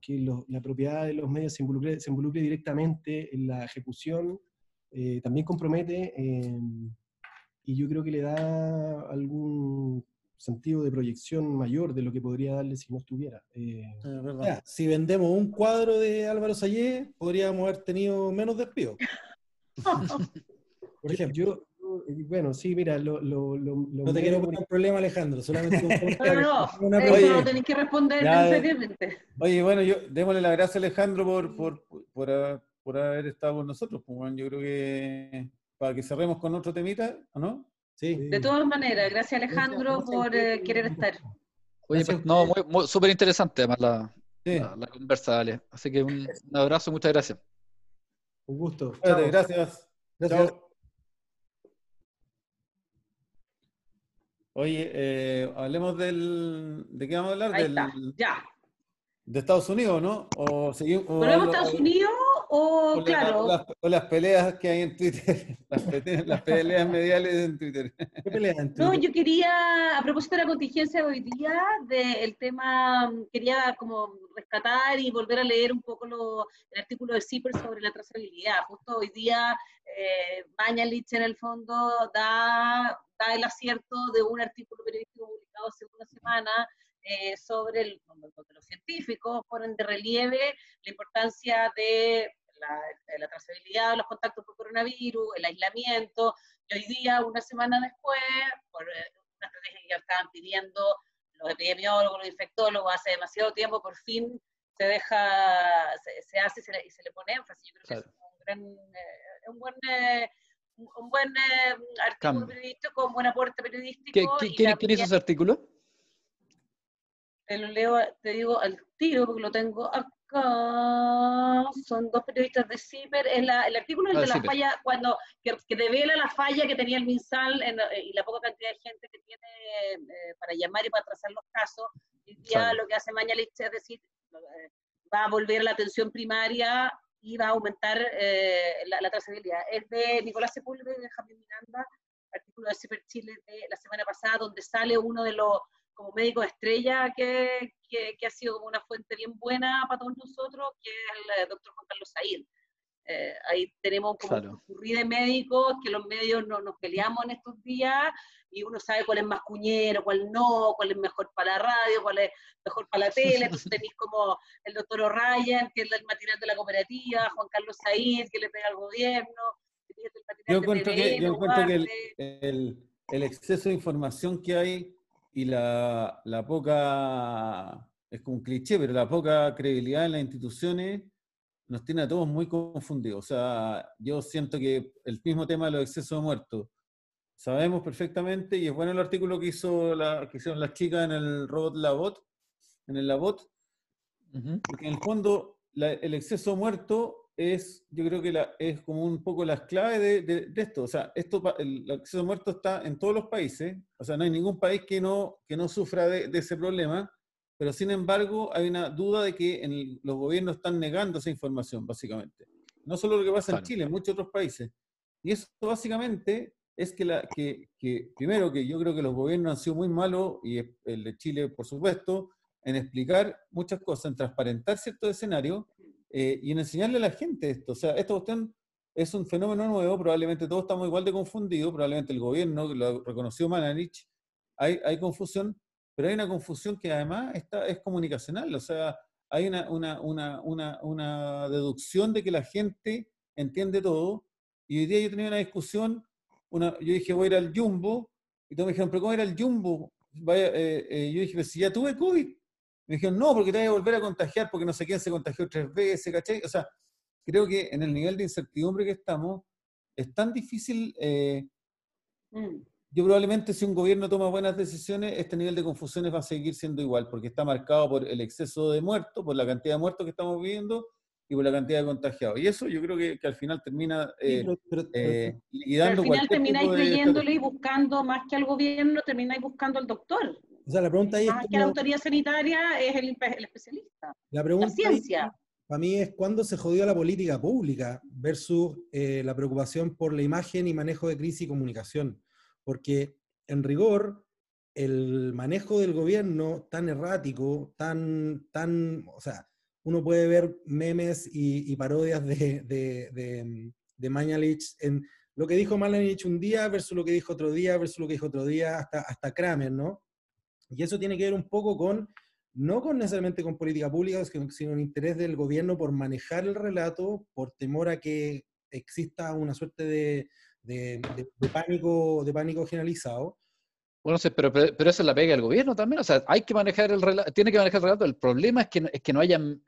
que lo- la propiedad de los medios se involucre, se involucre directamente en la ejecución, eh, también compromete eh, y yo creo que le da algún sentido de proyección mayor de lo que podría darle si no estuviera. Eh, Es verdad. Si vendemos un cuadro de Álvaro Sayé, podríamos haber tenido menos despidos. Por ejemplo, yo, bueno, sí, mira, lo, lo, lo- los no te quiero poner un problema, Alejandro, solamente un No, no, Una eso Oye, lo tenéis que responder ya, eh, seriamente. Oye, bueno, yo démosle las gracias a Alejandro por, por, por, ha- por haber estado con nosotros. Pues, bueno, yo creo que para que cerremos con otro temita, ¿o no? Sí. De todas maneras, gracias Alejandro Gracias por eh, querer estar. Oye, no, muy, muy- súper interesante además la, Sí. la, la conversa, Ale. Así que un, un abrazo, muchas gracias. Un gusto. Chao. gracias. Gracias. Chao. Oye, eh, hablemos del. ¿De qué vamos a hablar? Ahí Del, está, ya. de Estados Unidos, ¿no? O seguimos. o ¿Volvemos a hablo- Estados Unidos o, o la- claro, o las, o las peleas que hay en Twitter, las, pete- las peleas mediales en Twitter. ¿Qué pelea entre No, yo quería, a propósito de la contingencia de hoy día, del tema, mm, quería como rescatar y volver a leer un poco lo- el artículo de CIPER sobre la trazabilidad. Justo hoy día, eh, Mañalich en el fondo da, da el acierto de un artículo periodístico publicado publicado hace una semana eh, sobre el, donde los científicos ponen de relieve la importancia de la, de la, trazabilidad de los contactos por coronavirus, el aislamiento, y hoy día, una semana después, por eh, una estrategia que ya estaban pidiendo los epidemiólogos, los infectólogos hace demasiado tiempo, por fin se deja, se, hace y se, le, y se, le, pone énfasis. Yo creo que es un, gran, eh, un buen... Eh, un buen eh, artículo Cam. periodístico, un buen aporte periodístico. ¿Qué, qué, ¿quién, ¿Quién hizo ese artículo? Te lo leo, te digo al tiro porque lo tengo acá. Son dos periodistas de CIPER. el artículo es ah, de la CIPER. falla, cuando, que, que, devela la falla que tenía el MinSal en, y la poca cantidad de gente que tiene eh, para llamar y para trazar los casos. Y ya lo que hace Mañalich es decir, eh, va a volver a la atención primaria y va a aumentar eh, la, la, trazabilidad. Es de Nicolás Sepúlveda y Benjamín Miranda, artículo de CIPER Chile de la semana pasada, donde sale uno de los como médico estrella que, que, que, ha sido como una fuente bien buena para todos nosotros, que es el doctor Juan Carlos Said. Eh, ahí tenemos como claro. un de médicos que los medios no, nos peleamos en estos días y uno sabe cuál es más cuñero, cuál no, cuál es mejor para la radio, cuál es mejor para la tele. Entonces tenéis como el doctor O'Ryan, que es el matinal de la cooperativa, Juan Carlos Said, que le pega al gobierno. Yo encuentro que, yo encuentro que el, el, el exceso de información que hay y la, la, poca, es como un cliché, pero la poca credibilidad en las instituciones nos tiene a todos muy confundidos. O sea, yo siento que el mismo tema de los excesos de muertos, sabemos perfectamente, y es bueno el artículo que, hizo la, que hicieron las chicas en el robot Labot, en el Labot, uh -huh. porque en el fondo la, el exceso muerto es, yo creo que la, es como un poco las claves de, de, de, esto. O sea, esto, el acceso muerto está en todos los países. O sea, no hay ningún país que no, que no sufra de, de ese problema. Pero sin embargo, hay una duda de que en el, los gobiernos están negando esa información, básicamente. No solo lo que pasa en Chile, en muchos otros países. Y eso básicamente es que, la, que, que, primero, que yo creo que los gobiernos han sido muy malos, y el de Chile, por supuesto, en explicar muchas cosas, en transparentar ciertos escenarios eh, y en enseñarle a la gente esto. O sea, esta cuestión es un fenómeno nuevo, probablemente todos estamos igual de confundidos, probablemente el gobierno, lo reconoció Mananich, hay, hay confusión, pero hay una confusión que además está, es comunicacional, o sea, hay una, una, una, una, deducción de que la gente entiende todo, y hoy día yo tenía una discusión, una, yo dije voy a ir al Jumbo, y todos me dijeron, pero ¿cómo era el Jumbo? Vaya, eh, eh, yo dije, si ya tuve COVID, me dijeron, no, porque te vas a volver a contagiar porque no sé quién se contagió tres veces, ¿cachai? O sea, creo que en el nivel de incertidumbre que estamos, es tan difícil. Eh, mm. Yo probablemente si un gobierno toma buenas decisiones, este nivel de confusiones va a seguir siendo igual, porque está marcado por el exceso de muertos, por la cantidad de muertos que estamos viviendo y por la cantidad de contagiados. Y eso yo creo que, que al final termina eh, sí, pero, pero, eh, liquidando Al final termináis creyéndole y buscando más que al gobierno, termináis buscando al doctor. O sea, la pregunta ahí más es que la autoridad sanitaria es el, el especialista. La pregunta la ciencia. Ahí, para mí es cuándo se jodió la política pública versus eh, la preocupación por la imagen y manejo de crisis y comunicación. Porque en rigor, el manejo del gobierno tan errático, tan, tan, o sea, uno puede ver memes y, y parodias de, de, de, de Mañalich en lo que dijo Mañalich un día versus lo que dijo otro día versus lo que dijo otro día, hasta, hasta Kramer, ¿no? Y eso tiene que ver un poco con, no con necesariamente con política pública, sino un interés del gobierno por manejar el relato, por temor a que exista una suerte de, de, de, de pánico, de pánico generalizado. Bueno, pero, pero, pero, eso es la pega del gobierno también. O sea, hay que manejar el relato, tiene que manejar el relato. El problema es que, es que no hayan,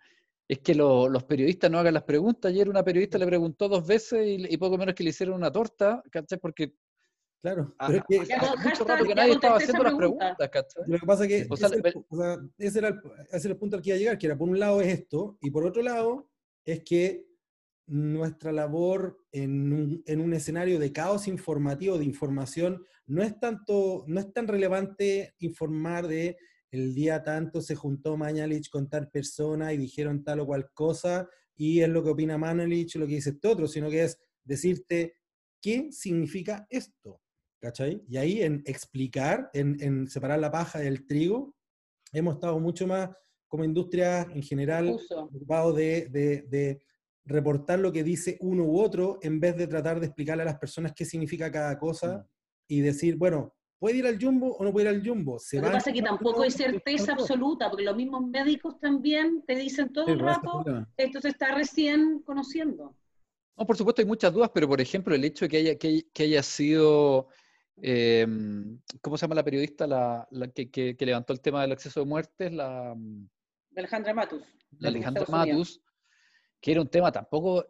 es que lo, los periodistas no hagan las preguntas. Ayer una periodista le preguntó dos veces y, y poco menos que le hicieron una torta, ¿cachai? Porque Claro, pero es que mucho rato que nadie estaba haciendo las preguntas, ¿cachai? Lo que pasa es que o sea, ese, o sea, ese, era el, ese, era el, punto al que iba a llegar, que era por un lado es esto, y por otro lado es que nuestra labor en un, en un, escenario de caos informativo, de información, no es, tanto, no es tan relevante informar de el día tanto se juntó Mañalich con tal persona y dijeron tal o cual cosa, y es lo que opina Mañalich, lo que dice este otro, sino que es decirte qué significa esto. ¿Cachai? Y ahí en explicar, en, en separar la paja del trigo, hemos estado mucho más como industria en general ocupados de, de, de reportar lo que dice uno u otro en vez de tratar de explicarle a las personas qué significa cada cosa y decir, bueno, ¿Puede ir al jumbo o no puede ir al jumbo? lo que pasa es que tampoco hay certeza absoluta, porque los mismos médicos también te dicen todo el rato, esto se está recién conociendo. No, por supuesto hay muchas dudas, pero por ejemplo el hecho de que haya, que, haya sido, em, ¿cómo se llama la periodista la, que, levantó el tema del acceso de muertes? La, Alejandra Matus. La Alejandra Matus, que era un tema tampoco,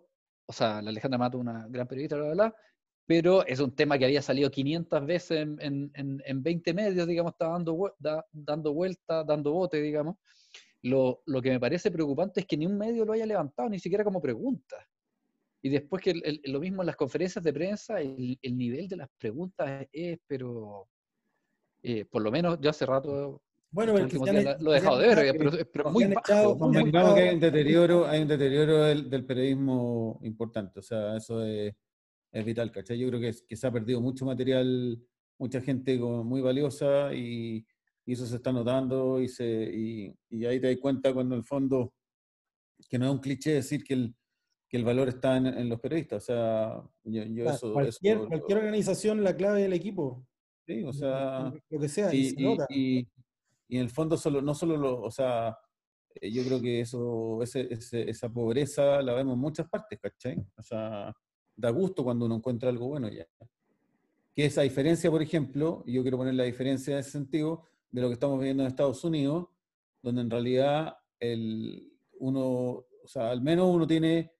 o sea, la Alejandra Matus, una gran periodista, bla, bla, bla, pero es un tema que había salido 500 veces en, en, en 20 medios, digamos, estaba dando, dando vuelta, dando bote, digamos. Lo, lo, que me parece preocupante es que ni un medio lo haya levantado, ni siquiera como pregunta. Y después que lo mismo en las conferencias de prensa, el, el nivel de las preguntas es, pero eh, por lo menos yo hace rato bueno, lo he dejado de ver, pero, pero muy bajo. que hay un deterioro, hay un deterioro del, del periodismo importante, o sea, eso es es vital, ¿cachai? Yo creo que, que, se ha perdido mucho material, mucha gente muy valiosa y, eso se está notando y, se, y, ahí te das cuenta cuando en el fondo, que no es un cliché decir que el, que el valor está en, los periodistas. O sea, yo, eso, cualquier, cualquier organización, la clave del equipo. Sí, o sea. Lo que sea, y, y, y en el fondo, solo, no solo lo, o sea, eh, yo creo que eso, ese, esa pobreza la vemos en muchas partes, ¿cachai? O sea, da gusto cuando uno encuentra algo bueno ya. Que esa diferencia, por ejemplo, yo quiero poner la diferencia en ese sentido, de lo que estamos viendo en Estados Unidos, donde en realidad el, uno, o sea, al menos uno tiene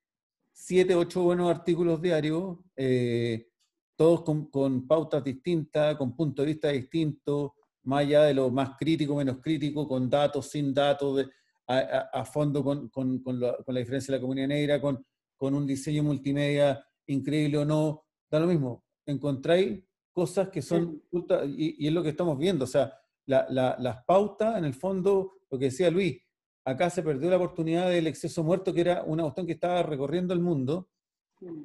siete, ocho buenos artículos diarios, eh, todos con, pautas distintas, con puntos de vista distintos, más allá de lo más crítico, menos crítico, con datos, sin datos, a, fondo con, con, la, con, la, diferencia de la comunidad negra, con, con un diseño multimedia increíble o no, da lo mismo. Encontráis cosas que son, y, y es lo que estamos viendo, o sea, las pautas, en el fondo, lo que decía Luis, acá se perdió la oportunidad del exceso muerto, que era una cuestión que estaba recorriendo el mundo,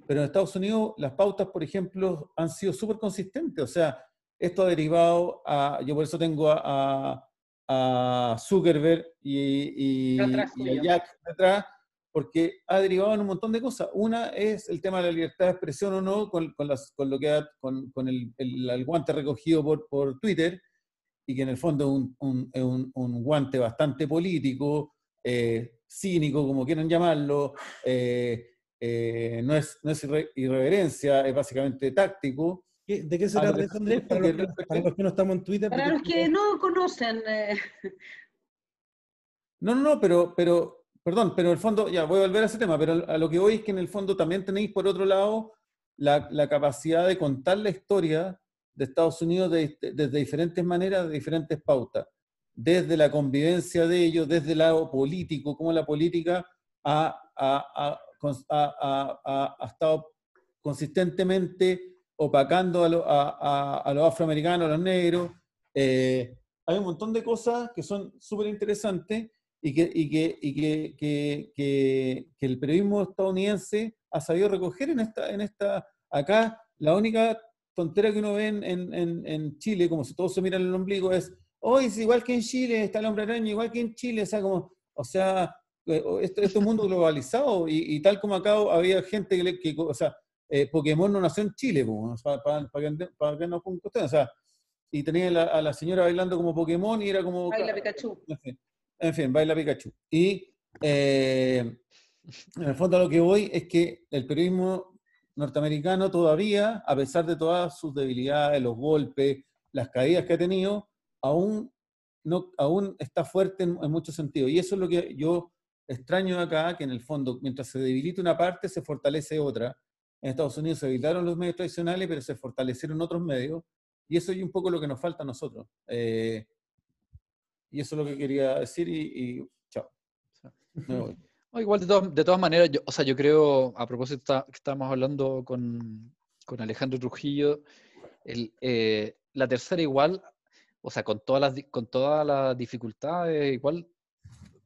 pero en Estados Unidos las pautas, por ejemplo, han sido súper consistentes, o sea, esto ha derivado a, yo por eso tengo a, a, Zuckerberg y, y, y a Jack detrás, porque ha derivado en un montón de cosas. Una es el tema de la libertad de expresión o no, con, con, las, con lo que ha, con, con el, el, guante recogido por, por, Twitter, y que en el fondo es un, un, un, guante bastante político, eh, cínico, como quieran llamarlo, eh, eh, no, es, no es irreverencia, es básicamente táctico. ¿De qué se trata eso, Andrés? Para, los, que no estamos en Twitter. Para los que no conocen. No, no, no, pero, pero perdón, pero en el fondo, ya voy a volver a ese tema, pero a lo que voy es que en el fondo también tenéis por otro lado la, la capacidad de contar la historia de Estados Unidos desde diferentes maneras, de diferentes pautas, desde la convivencia de ellos, desde el lado político, cómo la política ha, ha, ha, ha estado consistentemente opacando a, los afroamericanos, a los negros. Eh, hay un montón de cosas que son súper interesantes y, que, y, que, y que, que, el periodismo estadounidense ha sabido recoger en esta, en esta, acá la única tontera que uno ve en, en, en Chile, como si todos se miran el ombligo, es, hoy es igual que en Chile, está el hombre araña, igual que en Chile, o sea, como, o sea, eh, esto, es un mundo globalizado y, y, tal como acá había gente que, que o sea, eh, Pokémon no nació en Chile, para, para, para, que, no o sea, y tenía a la señora bailando como Pokémon y era como... Baila Pikachu. En fin, baila Pikachu. Y eh, en el fondo a lo que voy es que el periodismo norteamericano todavía, a pesar de todas sus debilidades, los golpes, las caídas que ha tenido, aún, no, aún está fuerte en, muchos sentidos. Y eso es lo que yo extraño acá, que en el fondo, mientras se debilita una parte, se fortalece otra. En Estados Unidos se debilitaron los medios tradicionales, pero se fortalecieron otros medios. Y eso es un poco lo que nos falta a nosotros. Eh, y eso es lo que quería decir y, chao. igual, de, todas maneras, yo, o sea, yo creo, a propósito que estábamos hablando con, con Alejandro Trujillo, el, eh, la tercera igual, o sea, con todas las, con todas las dificultades, igual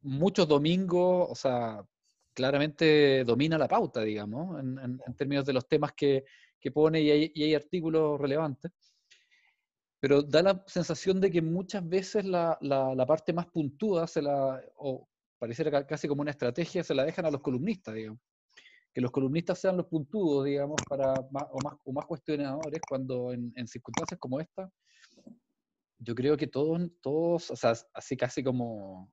muchos domingos, o sea, claramente domina la pauta, digamos, en, términos de los temas que, que pone y hay, artículos relevantes. Pero da la sensación de que muchas veces la, la, parte más puntúa se la, pareciera casi como una estrategia, se la dejan a los columnistas, digamos. Que los columnistas sean los puntudos, digamos, para o, más, o más cuestionadores, cuando en, en circunstancias como esta, yo creo que todos, todos, o sea, así casi como,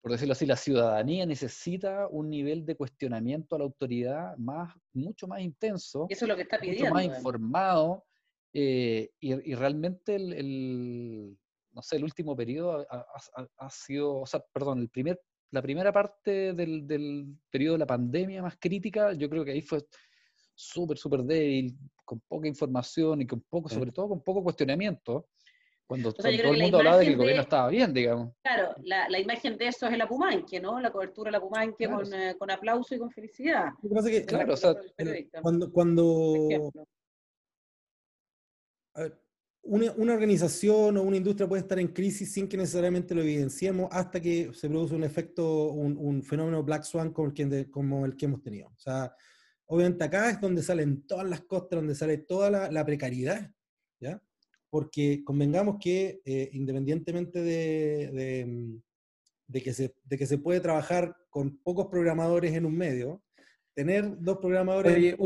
por decirlo así, la ciudadanía necesita un nivel de cuestionamiento a la autoridad más, mucho más intenso. Eso es lo que está pidiendo. Mucho más informado. Eh, y, realmente el, no sé, el último periodo ha, sido, o sea, perdón, el primer, la primera parte del, del periodo de la pandemia más crítica, yo creo que ahí fue súper, súper débil, con poca información y con poco, sobre todo con poco cuestionamiento, cuando, todo el mundo hablaba de que el gobierno estaba bien, digamos. Claro, la, la, imagen de eso es el Apumanque, ¿no? La cobertura del Apumanque con, eh, con, aplauso y con felicidad. Lo que pasa es que, claro, o sea, cuando... cuando una, una, organización o una industria puede estar en crisis sin que necesariamente lo evidenciemos hasta que se produce un efecto, un, un fenómeno Black Swan como el, que, como el que hemos tenido. O sea, obviamente acá es donde salen todas las costas, donde sale toda la, precariedad, ¿ya? Porque convengamos que eh, independientemente de, mm, de, que se, de que se puede trabajar con pocos programadores en un medio, tener dos programadores...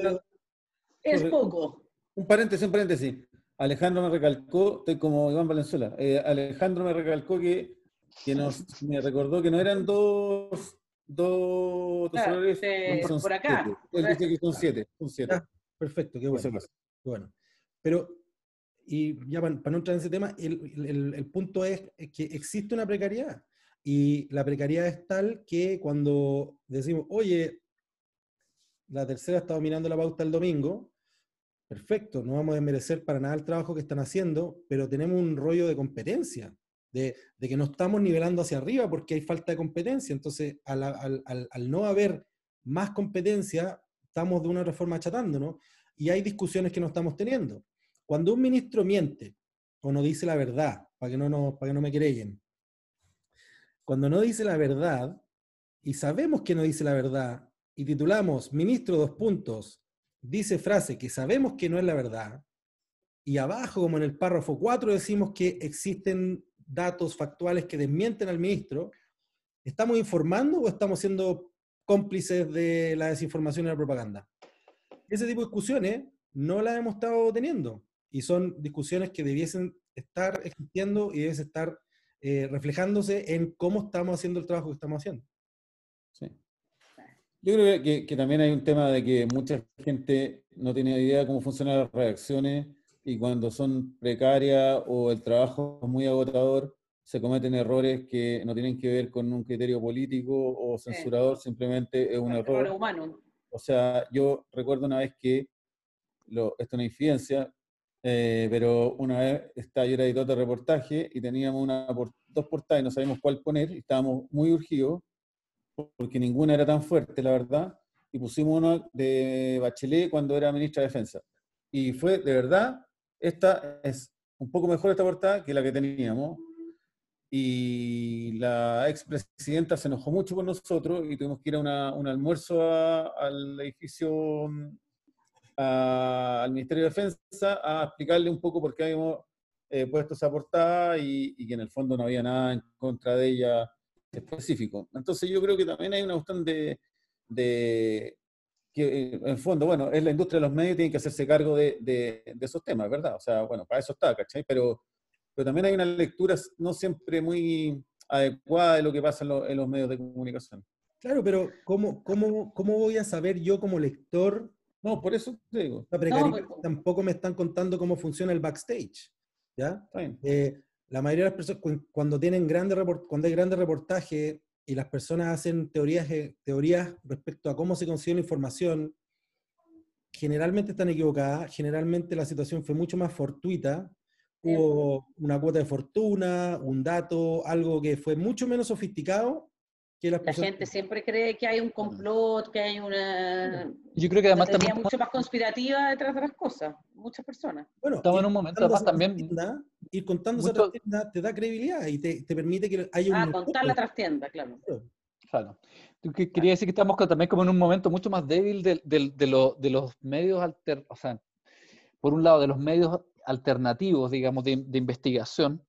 es poco. Un paréntesis, un paréntesis. Alejandro me recalcó, estoy como Iván Valenzuela, eh, Alejandro me recalcó que, que nos, me recordó que no eran dos dos por acá. Él dice que son siete. Son siete. Ah, perfecto, qué bueno. bueno. Pero, y ya para, no entrar en ese tema, el, el, el, punto es que existe una precariedad. Y la precariedad es tal que cuando decimos, oye, la tercera está dominando la pauta el domingo, perfecto, no vamos a desmerecer para nada el trabajo que están haciendo, pero tenemos un rollo de competencia de, que no estamos nivelando hacia arriba porque hay falta de competencia. Entonces, al, no haber más competencia, estamos de una reforma achatándonos y hay discusiones que no estamos teniendo. Cuando un ministro miente o no dice la verdad, para que no, me creen, cuando no dice la verdad y sabemos que no dice la verdad y titulamos ministro dos puntos, dice frase que sabemos que no es la verdad, y abajo, como en el párrafo 4, decimos que existen datos factuales que desmienten al ministro, ¿estamos informando o estamos siendo cómplices de la desinformación y la propaganda? Ese tipo de discusiones no las hemos estado teniendo y son discusiones que debiesen estar existiendo y debiesen estar eh, reflejándose en cómo estamos haciendo el trabajo que estamos haciendo. Sí. Yo creo que, que, también hay un tema de que mucha gente no tiene idea de cómo funcionan las reacciones y cuando son precarias o el trabajo es muy agotador, se cometen errores que no tienen que ver con un criterio político o censurador, simplemente es un error. humano. O sea, yo recuerdo una vez que, lo, esto es una infidencia, eh, pero una vez está, yo era editor de reportaje y teníamos una, dos portadas y no sabíamos cuál poner y estábamos muy urgidos porque ninguna era tan fuerte, la verdad, y pusimos una de Bachelet cuando era ministra de Defensa. Y fue de verdad esta es un poco mejor esta portada que la que teníamos. Y la expresidenta se enojó mucho con nosotros y tuvimos que ir a un almuerzo al edificio, al Ministerio de Defensa, a explicarle un poco por qué habíamos eh, puesto esa portada y, que en el fondo no había nada en contra de ella específico. Entonces yo creo que también hay una cuestión de, que eh, en el fondo, bueno, es la industria de los medios, tiene que hacerse cargo de, de, esos temas, ¿verdad? O sea, bueno, para eso está, ¿cachai? Pero, pero también hay una lectura no siempre muy adecuada de lo que pasa en, los medios de comunicación. Claro, pero ¿cómo, cómo, ¿cómo voy a saber yo como lector? No, por eso te digo. Tampoco me están contando cómo funciona el backstage, ¿ya? Eh, la mayoría de las personas, cuando, tienen grandes cuando hay grandes reportajes y las personas hacen teorías, eh, teorías respecto a cómo se consigue la información, generalmente están equivocadas, generalmente la situación fue mucho más fortuita, hubo una cuota de fortuna, un dato, algo que fue mucho menos sofisticado que las La gente siempre cree que hay un complot, que hay una... Yo creo que además también... mucho más conspirativa detrás de las cosas, muchas personas. Bueno, estamos en un momento además también ir contando esa trastienda te da credibilidad y te, te permite que haya un... Ah, contar la trastienda, claro. Claro. Quería decir que estamos también como en un momento mucho más débil de, de, de, lo, de los medios, alter, o sea, por un lado, de los medios alternativos, digamos, de, investigación.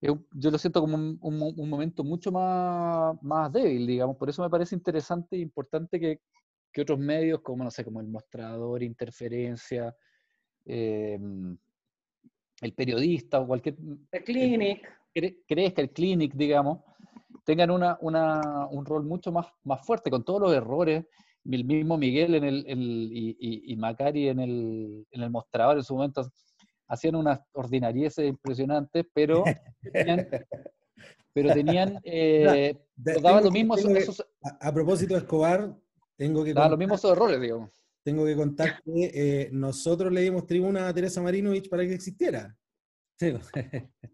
Yo lo siento como un, un, momento mucho más, más débil, digamos. Por eso me parece interesante e importante que, que otros medios, como, no sé, como el mostrador, interferencia, eh, el periodista o cualquier... El clinic. Crees que el clinic, digamos, tengan una, una, un rol mucho más, más fuerte con todos los errores. El mismo Miguel en el, y, y, Macari en el, en el mostrador en su momento hacían unas ordinarieces impresionantes, pero tenían, pero tenían eh, lo mismo esos, a, propósito de Escobar, tengo que... Daban los mismos errores, digamos. Tengo que contar que eh, nosotros le dimos tribuna a Teresa Marinovich para que existiera. Sí.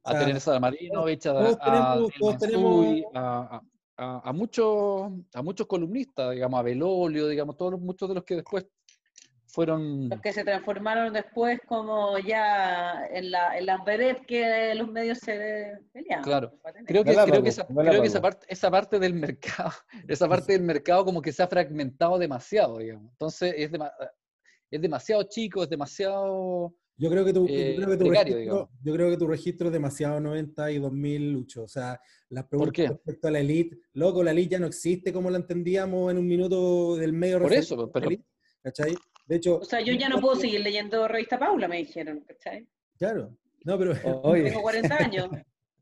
a Teresa Marinovich, a, a, a, muchos, a muchos columnistas, digamos, a Belolio, digamos, todos muchos de los que después fueron... Los que se transformaron después como ya en la, en la que los medios se peleaban. Claro, creo que, creo que, esa, creo que esa, parte, esa parte del mercado, esa parte del mercado como que se ha fragmentado demasiado, digamos. Entonces es, es demasiado chico, es demasiado... Yo creo que tu, yo creo que tu registro, yo creo que tu registro es demasiado 90 y 2000, Lucho. O sea, las preguntas respecto a la elite, loco, la elite ya no existe como la entendíamos en un minuto del medio. Por eso, pero... ¿Cachai? De hecho... O sea, yo ya no puedo seguir leyendo Revista Paula, me dijeron, ¿cachai? Claro. No, pero... Tengo 40 años.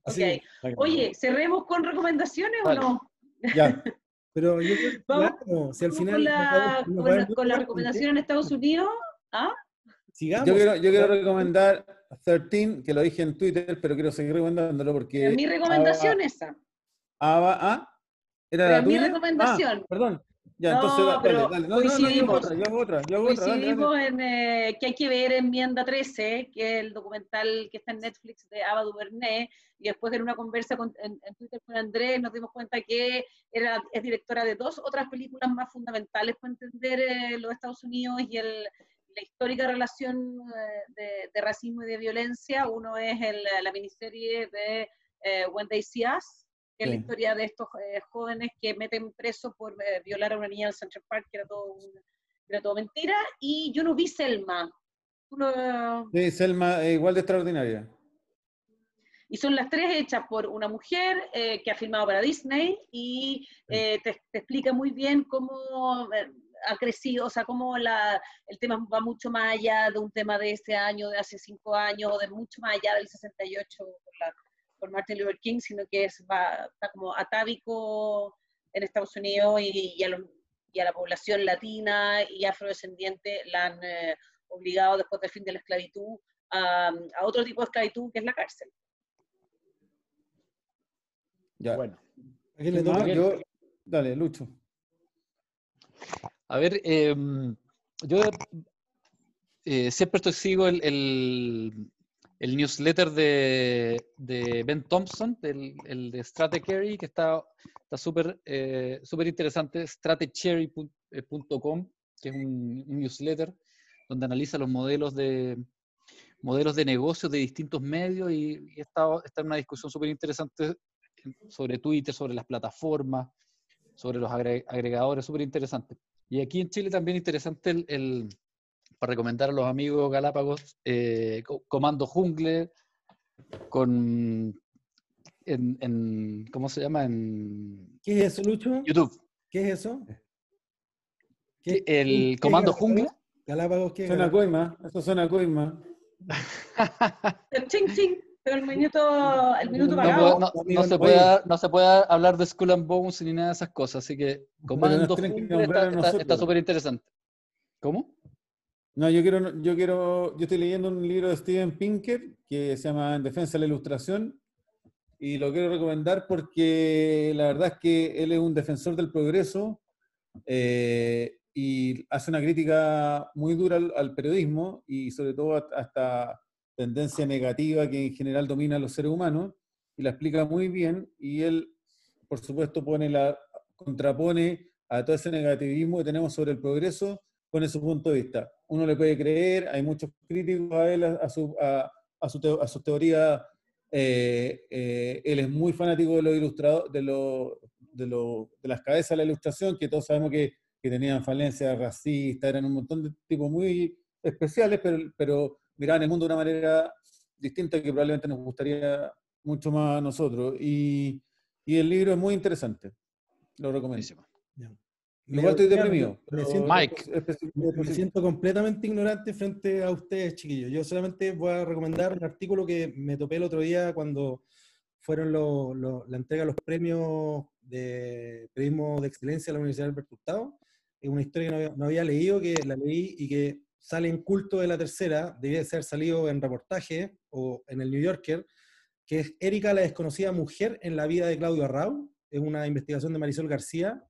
Okay. Oye, ¿cerremos con recomendaciones o no? Ya. Pero yo creo Vamos, si al final... Con la, con la, recomendación en Estados Unidos, ¿ah? Sigamos. Yo quiero, yo quiero recomendar 13, que lo dije en Twitter, pero quiero seguir recomendándolo porque... mi recomendación esa. Ah, ah, ¿Era la mi recomendación. Ah, perdón. Ya, entonces, dale, dale. No, coincidimos, no, yo hago otra, yo hago otra. Coincidimos en eh, que hay que ver Enmienda 13, que es el documental que está en Netflix de Ava DuVernay, y después de una conversa con, en, Twitter con Andrés nos dimos cuenta que era, es directora de dos otras películas más fundamentales para entender eh, los Estados Unidos y el, la histórica relación eh, de, racismo y de violencia. Uno es la miniserie de eh, When They See Us, que es la historia de estos eh, jóvenes que meten preso por eh, violar a una niña en Central Park, que era todo, era todo mentira. Y yo no vi Selma. Sí, Selma, igual de extraordinaria. Y son las tres hechas por una mujer que ha filmado para Disney y te, te, explica muy bien cómo ha crecido, o sea, como la, el tema va mucho más allá de un tema de este año, de hace cinco años, de mucho más allá del 68 por, la, por Martin Luther King, sino que es, va, está como atávico en Estados Unidos y, a, la población latina y afrodescendiente la han eh, obligado después del fin de la esclavitud a, otro tipo de esclavitud que es la cárcel. Ya. Bueno. Yo, dale, Lucho. A ver, em, yo eh, siempre sigo el, el, newsletter de, Ben Thompson, el de Stratechery, que está súper eh, súper interesante, stratechery.com, que es un, newsletter donde analiza los modelos de modelos de negocios de distintos medios y, está, está en una discusión súper interesante sobre Twitter, sobre las plataformas, sobre los agregadores, súper interesante. Y aquí en Chile también interesante el, para recomendar a los amigos Galápagos, eh, Comando Jungle, con en, ¿cómo se llama? En ¿Qué es eso, Lucho? YouTube. ¿Qué es eso? el Comando Jungle. Galápagos, ¿qué? Suena coima, eso suena coima. ching, ching. Pero el minuto, el minuto pagado. No, no, se puede, no se puede hablar de Skull and Bones ni nada de esas cosas, así que Comando está súper interesante. ¿Cómo? No, yo quiero, yo quiero, yo estoy leyendo un libro de Steven Pinker que se llama En Defensa de la Ilustración y lo quiero recomendar porque la verdad es que él es un defensor del progreso eh, y hace una crítica muy dura al, periodismo y sobre todo hasta tendencia negativa que en general domina a los seres humanos, y la explica muy bien, y él, por supuesto, pone la, contrapone a todo ese negativismo que tenemos sobre el progreso, pone su punto de vista. Uno le puede creer, hay muchos críticos a él, a, su, a, su, a su, teoría, eh, eh, él es muy fanático de los ilustrados, de, lo, de, lo, de, las cabezas de la ilustración, que todos sabemos que, tenían falencias racistas, eran un montón de tipos muy especiales, pero, pero miraban el mundo de una manera distinta que probablemente nos gustaría mucho más a nosotros. Y, y el libro es muy interesante. Lo recomiendo. Igual estoy Me- deprimido. me siento- Mike. Me siento completamente ignorante frente a ustedes, chiquillos. Yo solamente voy a recomendar un artículo que me topé el otro día cuando fueron los- los- la entrega de los premios de periodismo de excelencia de la Universidad Alberto Hurtado. Es una historia que no había, no había leído, que la leí y que sale en culto de la tercera, debía de ser salido en reportaje o en el New Yorker, que es Erika, la desconocida mujer en la vida de Claudio Arrau. Es una investigación de Marisol García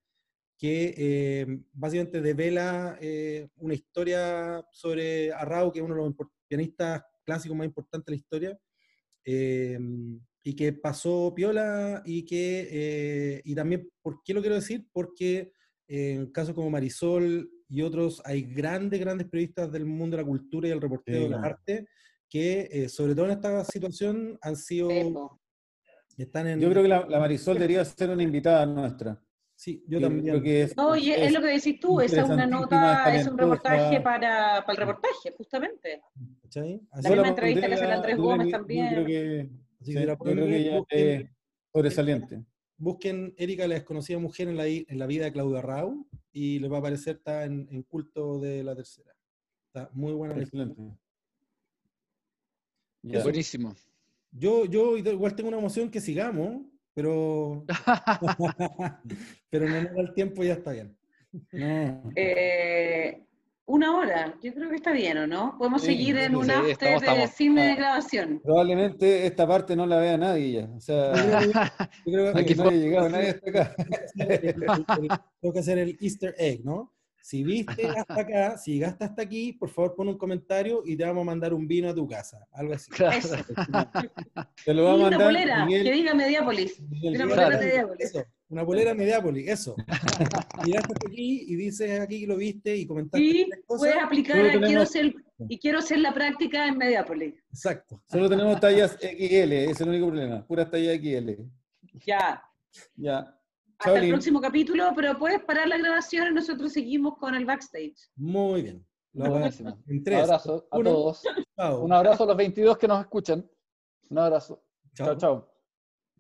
que eh, básicamente devela eh, una historia sobre Arrau, que es uno de los pianistas clásicos más importantes de la historia, eh, y que pasó piola y que, eh, y también, ¿por qué lo quiero decir? Porque eh, en casos como Marisol y otros, hay grandes, grandes periodistas del mundo de la cultura y el reporteo Sí, de las artes que, eh, sobre todo en esta situación, han sido, están en... Yo creo que la, la Marisol debería ser una invitada nuestra. Sí, yo también. creo que es, No, y es, es- lo que decís tú, esa es una nota, es un reportaje para, para el reportaje, justamente. ¿cachai? Así La misma la entrevista que hace el Andrés Gómez también. Yo creo que, Así sí, que la yo creo pueden que ver, ella busquen- es sobresaliente. Busquen Erika, la desconocida mujer en la, en la vida de Claudia Rau y les va a aparecer, está en, en culto de la tercera. Está muy buena. Excelente. Ya. Buenísimo. Yo, yo igual tengo una emoción que sigamos, pero, pero no nos da el tiempo y ya está bien. No. Eh, una hora, yo creo que está bien, ¿o no? Podemos Sí, seguir en sí, un after estamos, de estamos. cine de Ah. grabación. Probablemente esta parte no la vea nadie ya. O sea, Yo creo que no haya llegado nadie hasta acá. tengo que hacer el Easter egg, ¿no? Si viste hasta acá, si llegaste hasta aquí, por favor pon un comentario y te vamos a mandar un vino a tu casa. Algo así. Claro. Eso. Te lo va a Y una polera, Miguel- que diga Mediápolis. Miguel Una polera Mediápolis. Eso, una polera Mediápolis, eso. Llegaste hasta aquí y dices aquí que lo viste y comentaste Y cosas. puedes aplicar quiero ser, y quiero hacer la práctica en Mediápolis. Exacto. Solo tenemos tallas XL, ese es el único problema. Puras tallas XL. Ya. Ya. Hasta el próximo capítulo, pero puedes parar la grabación y nosotros seguimos con el backstage. Muy bien. Lo en Un tres. abrazo a uno. todos. Chao. Un abrazo a los 22 que nos escuchan. Un abrazo. Chao, chao.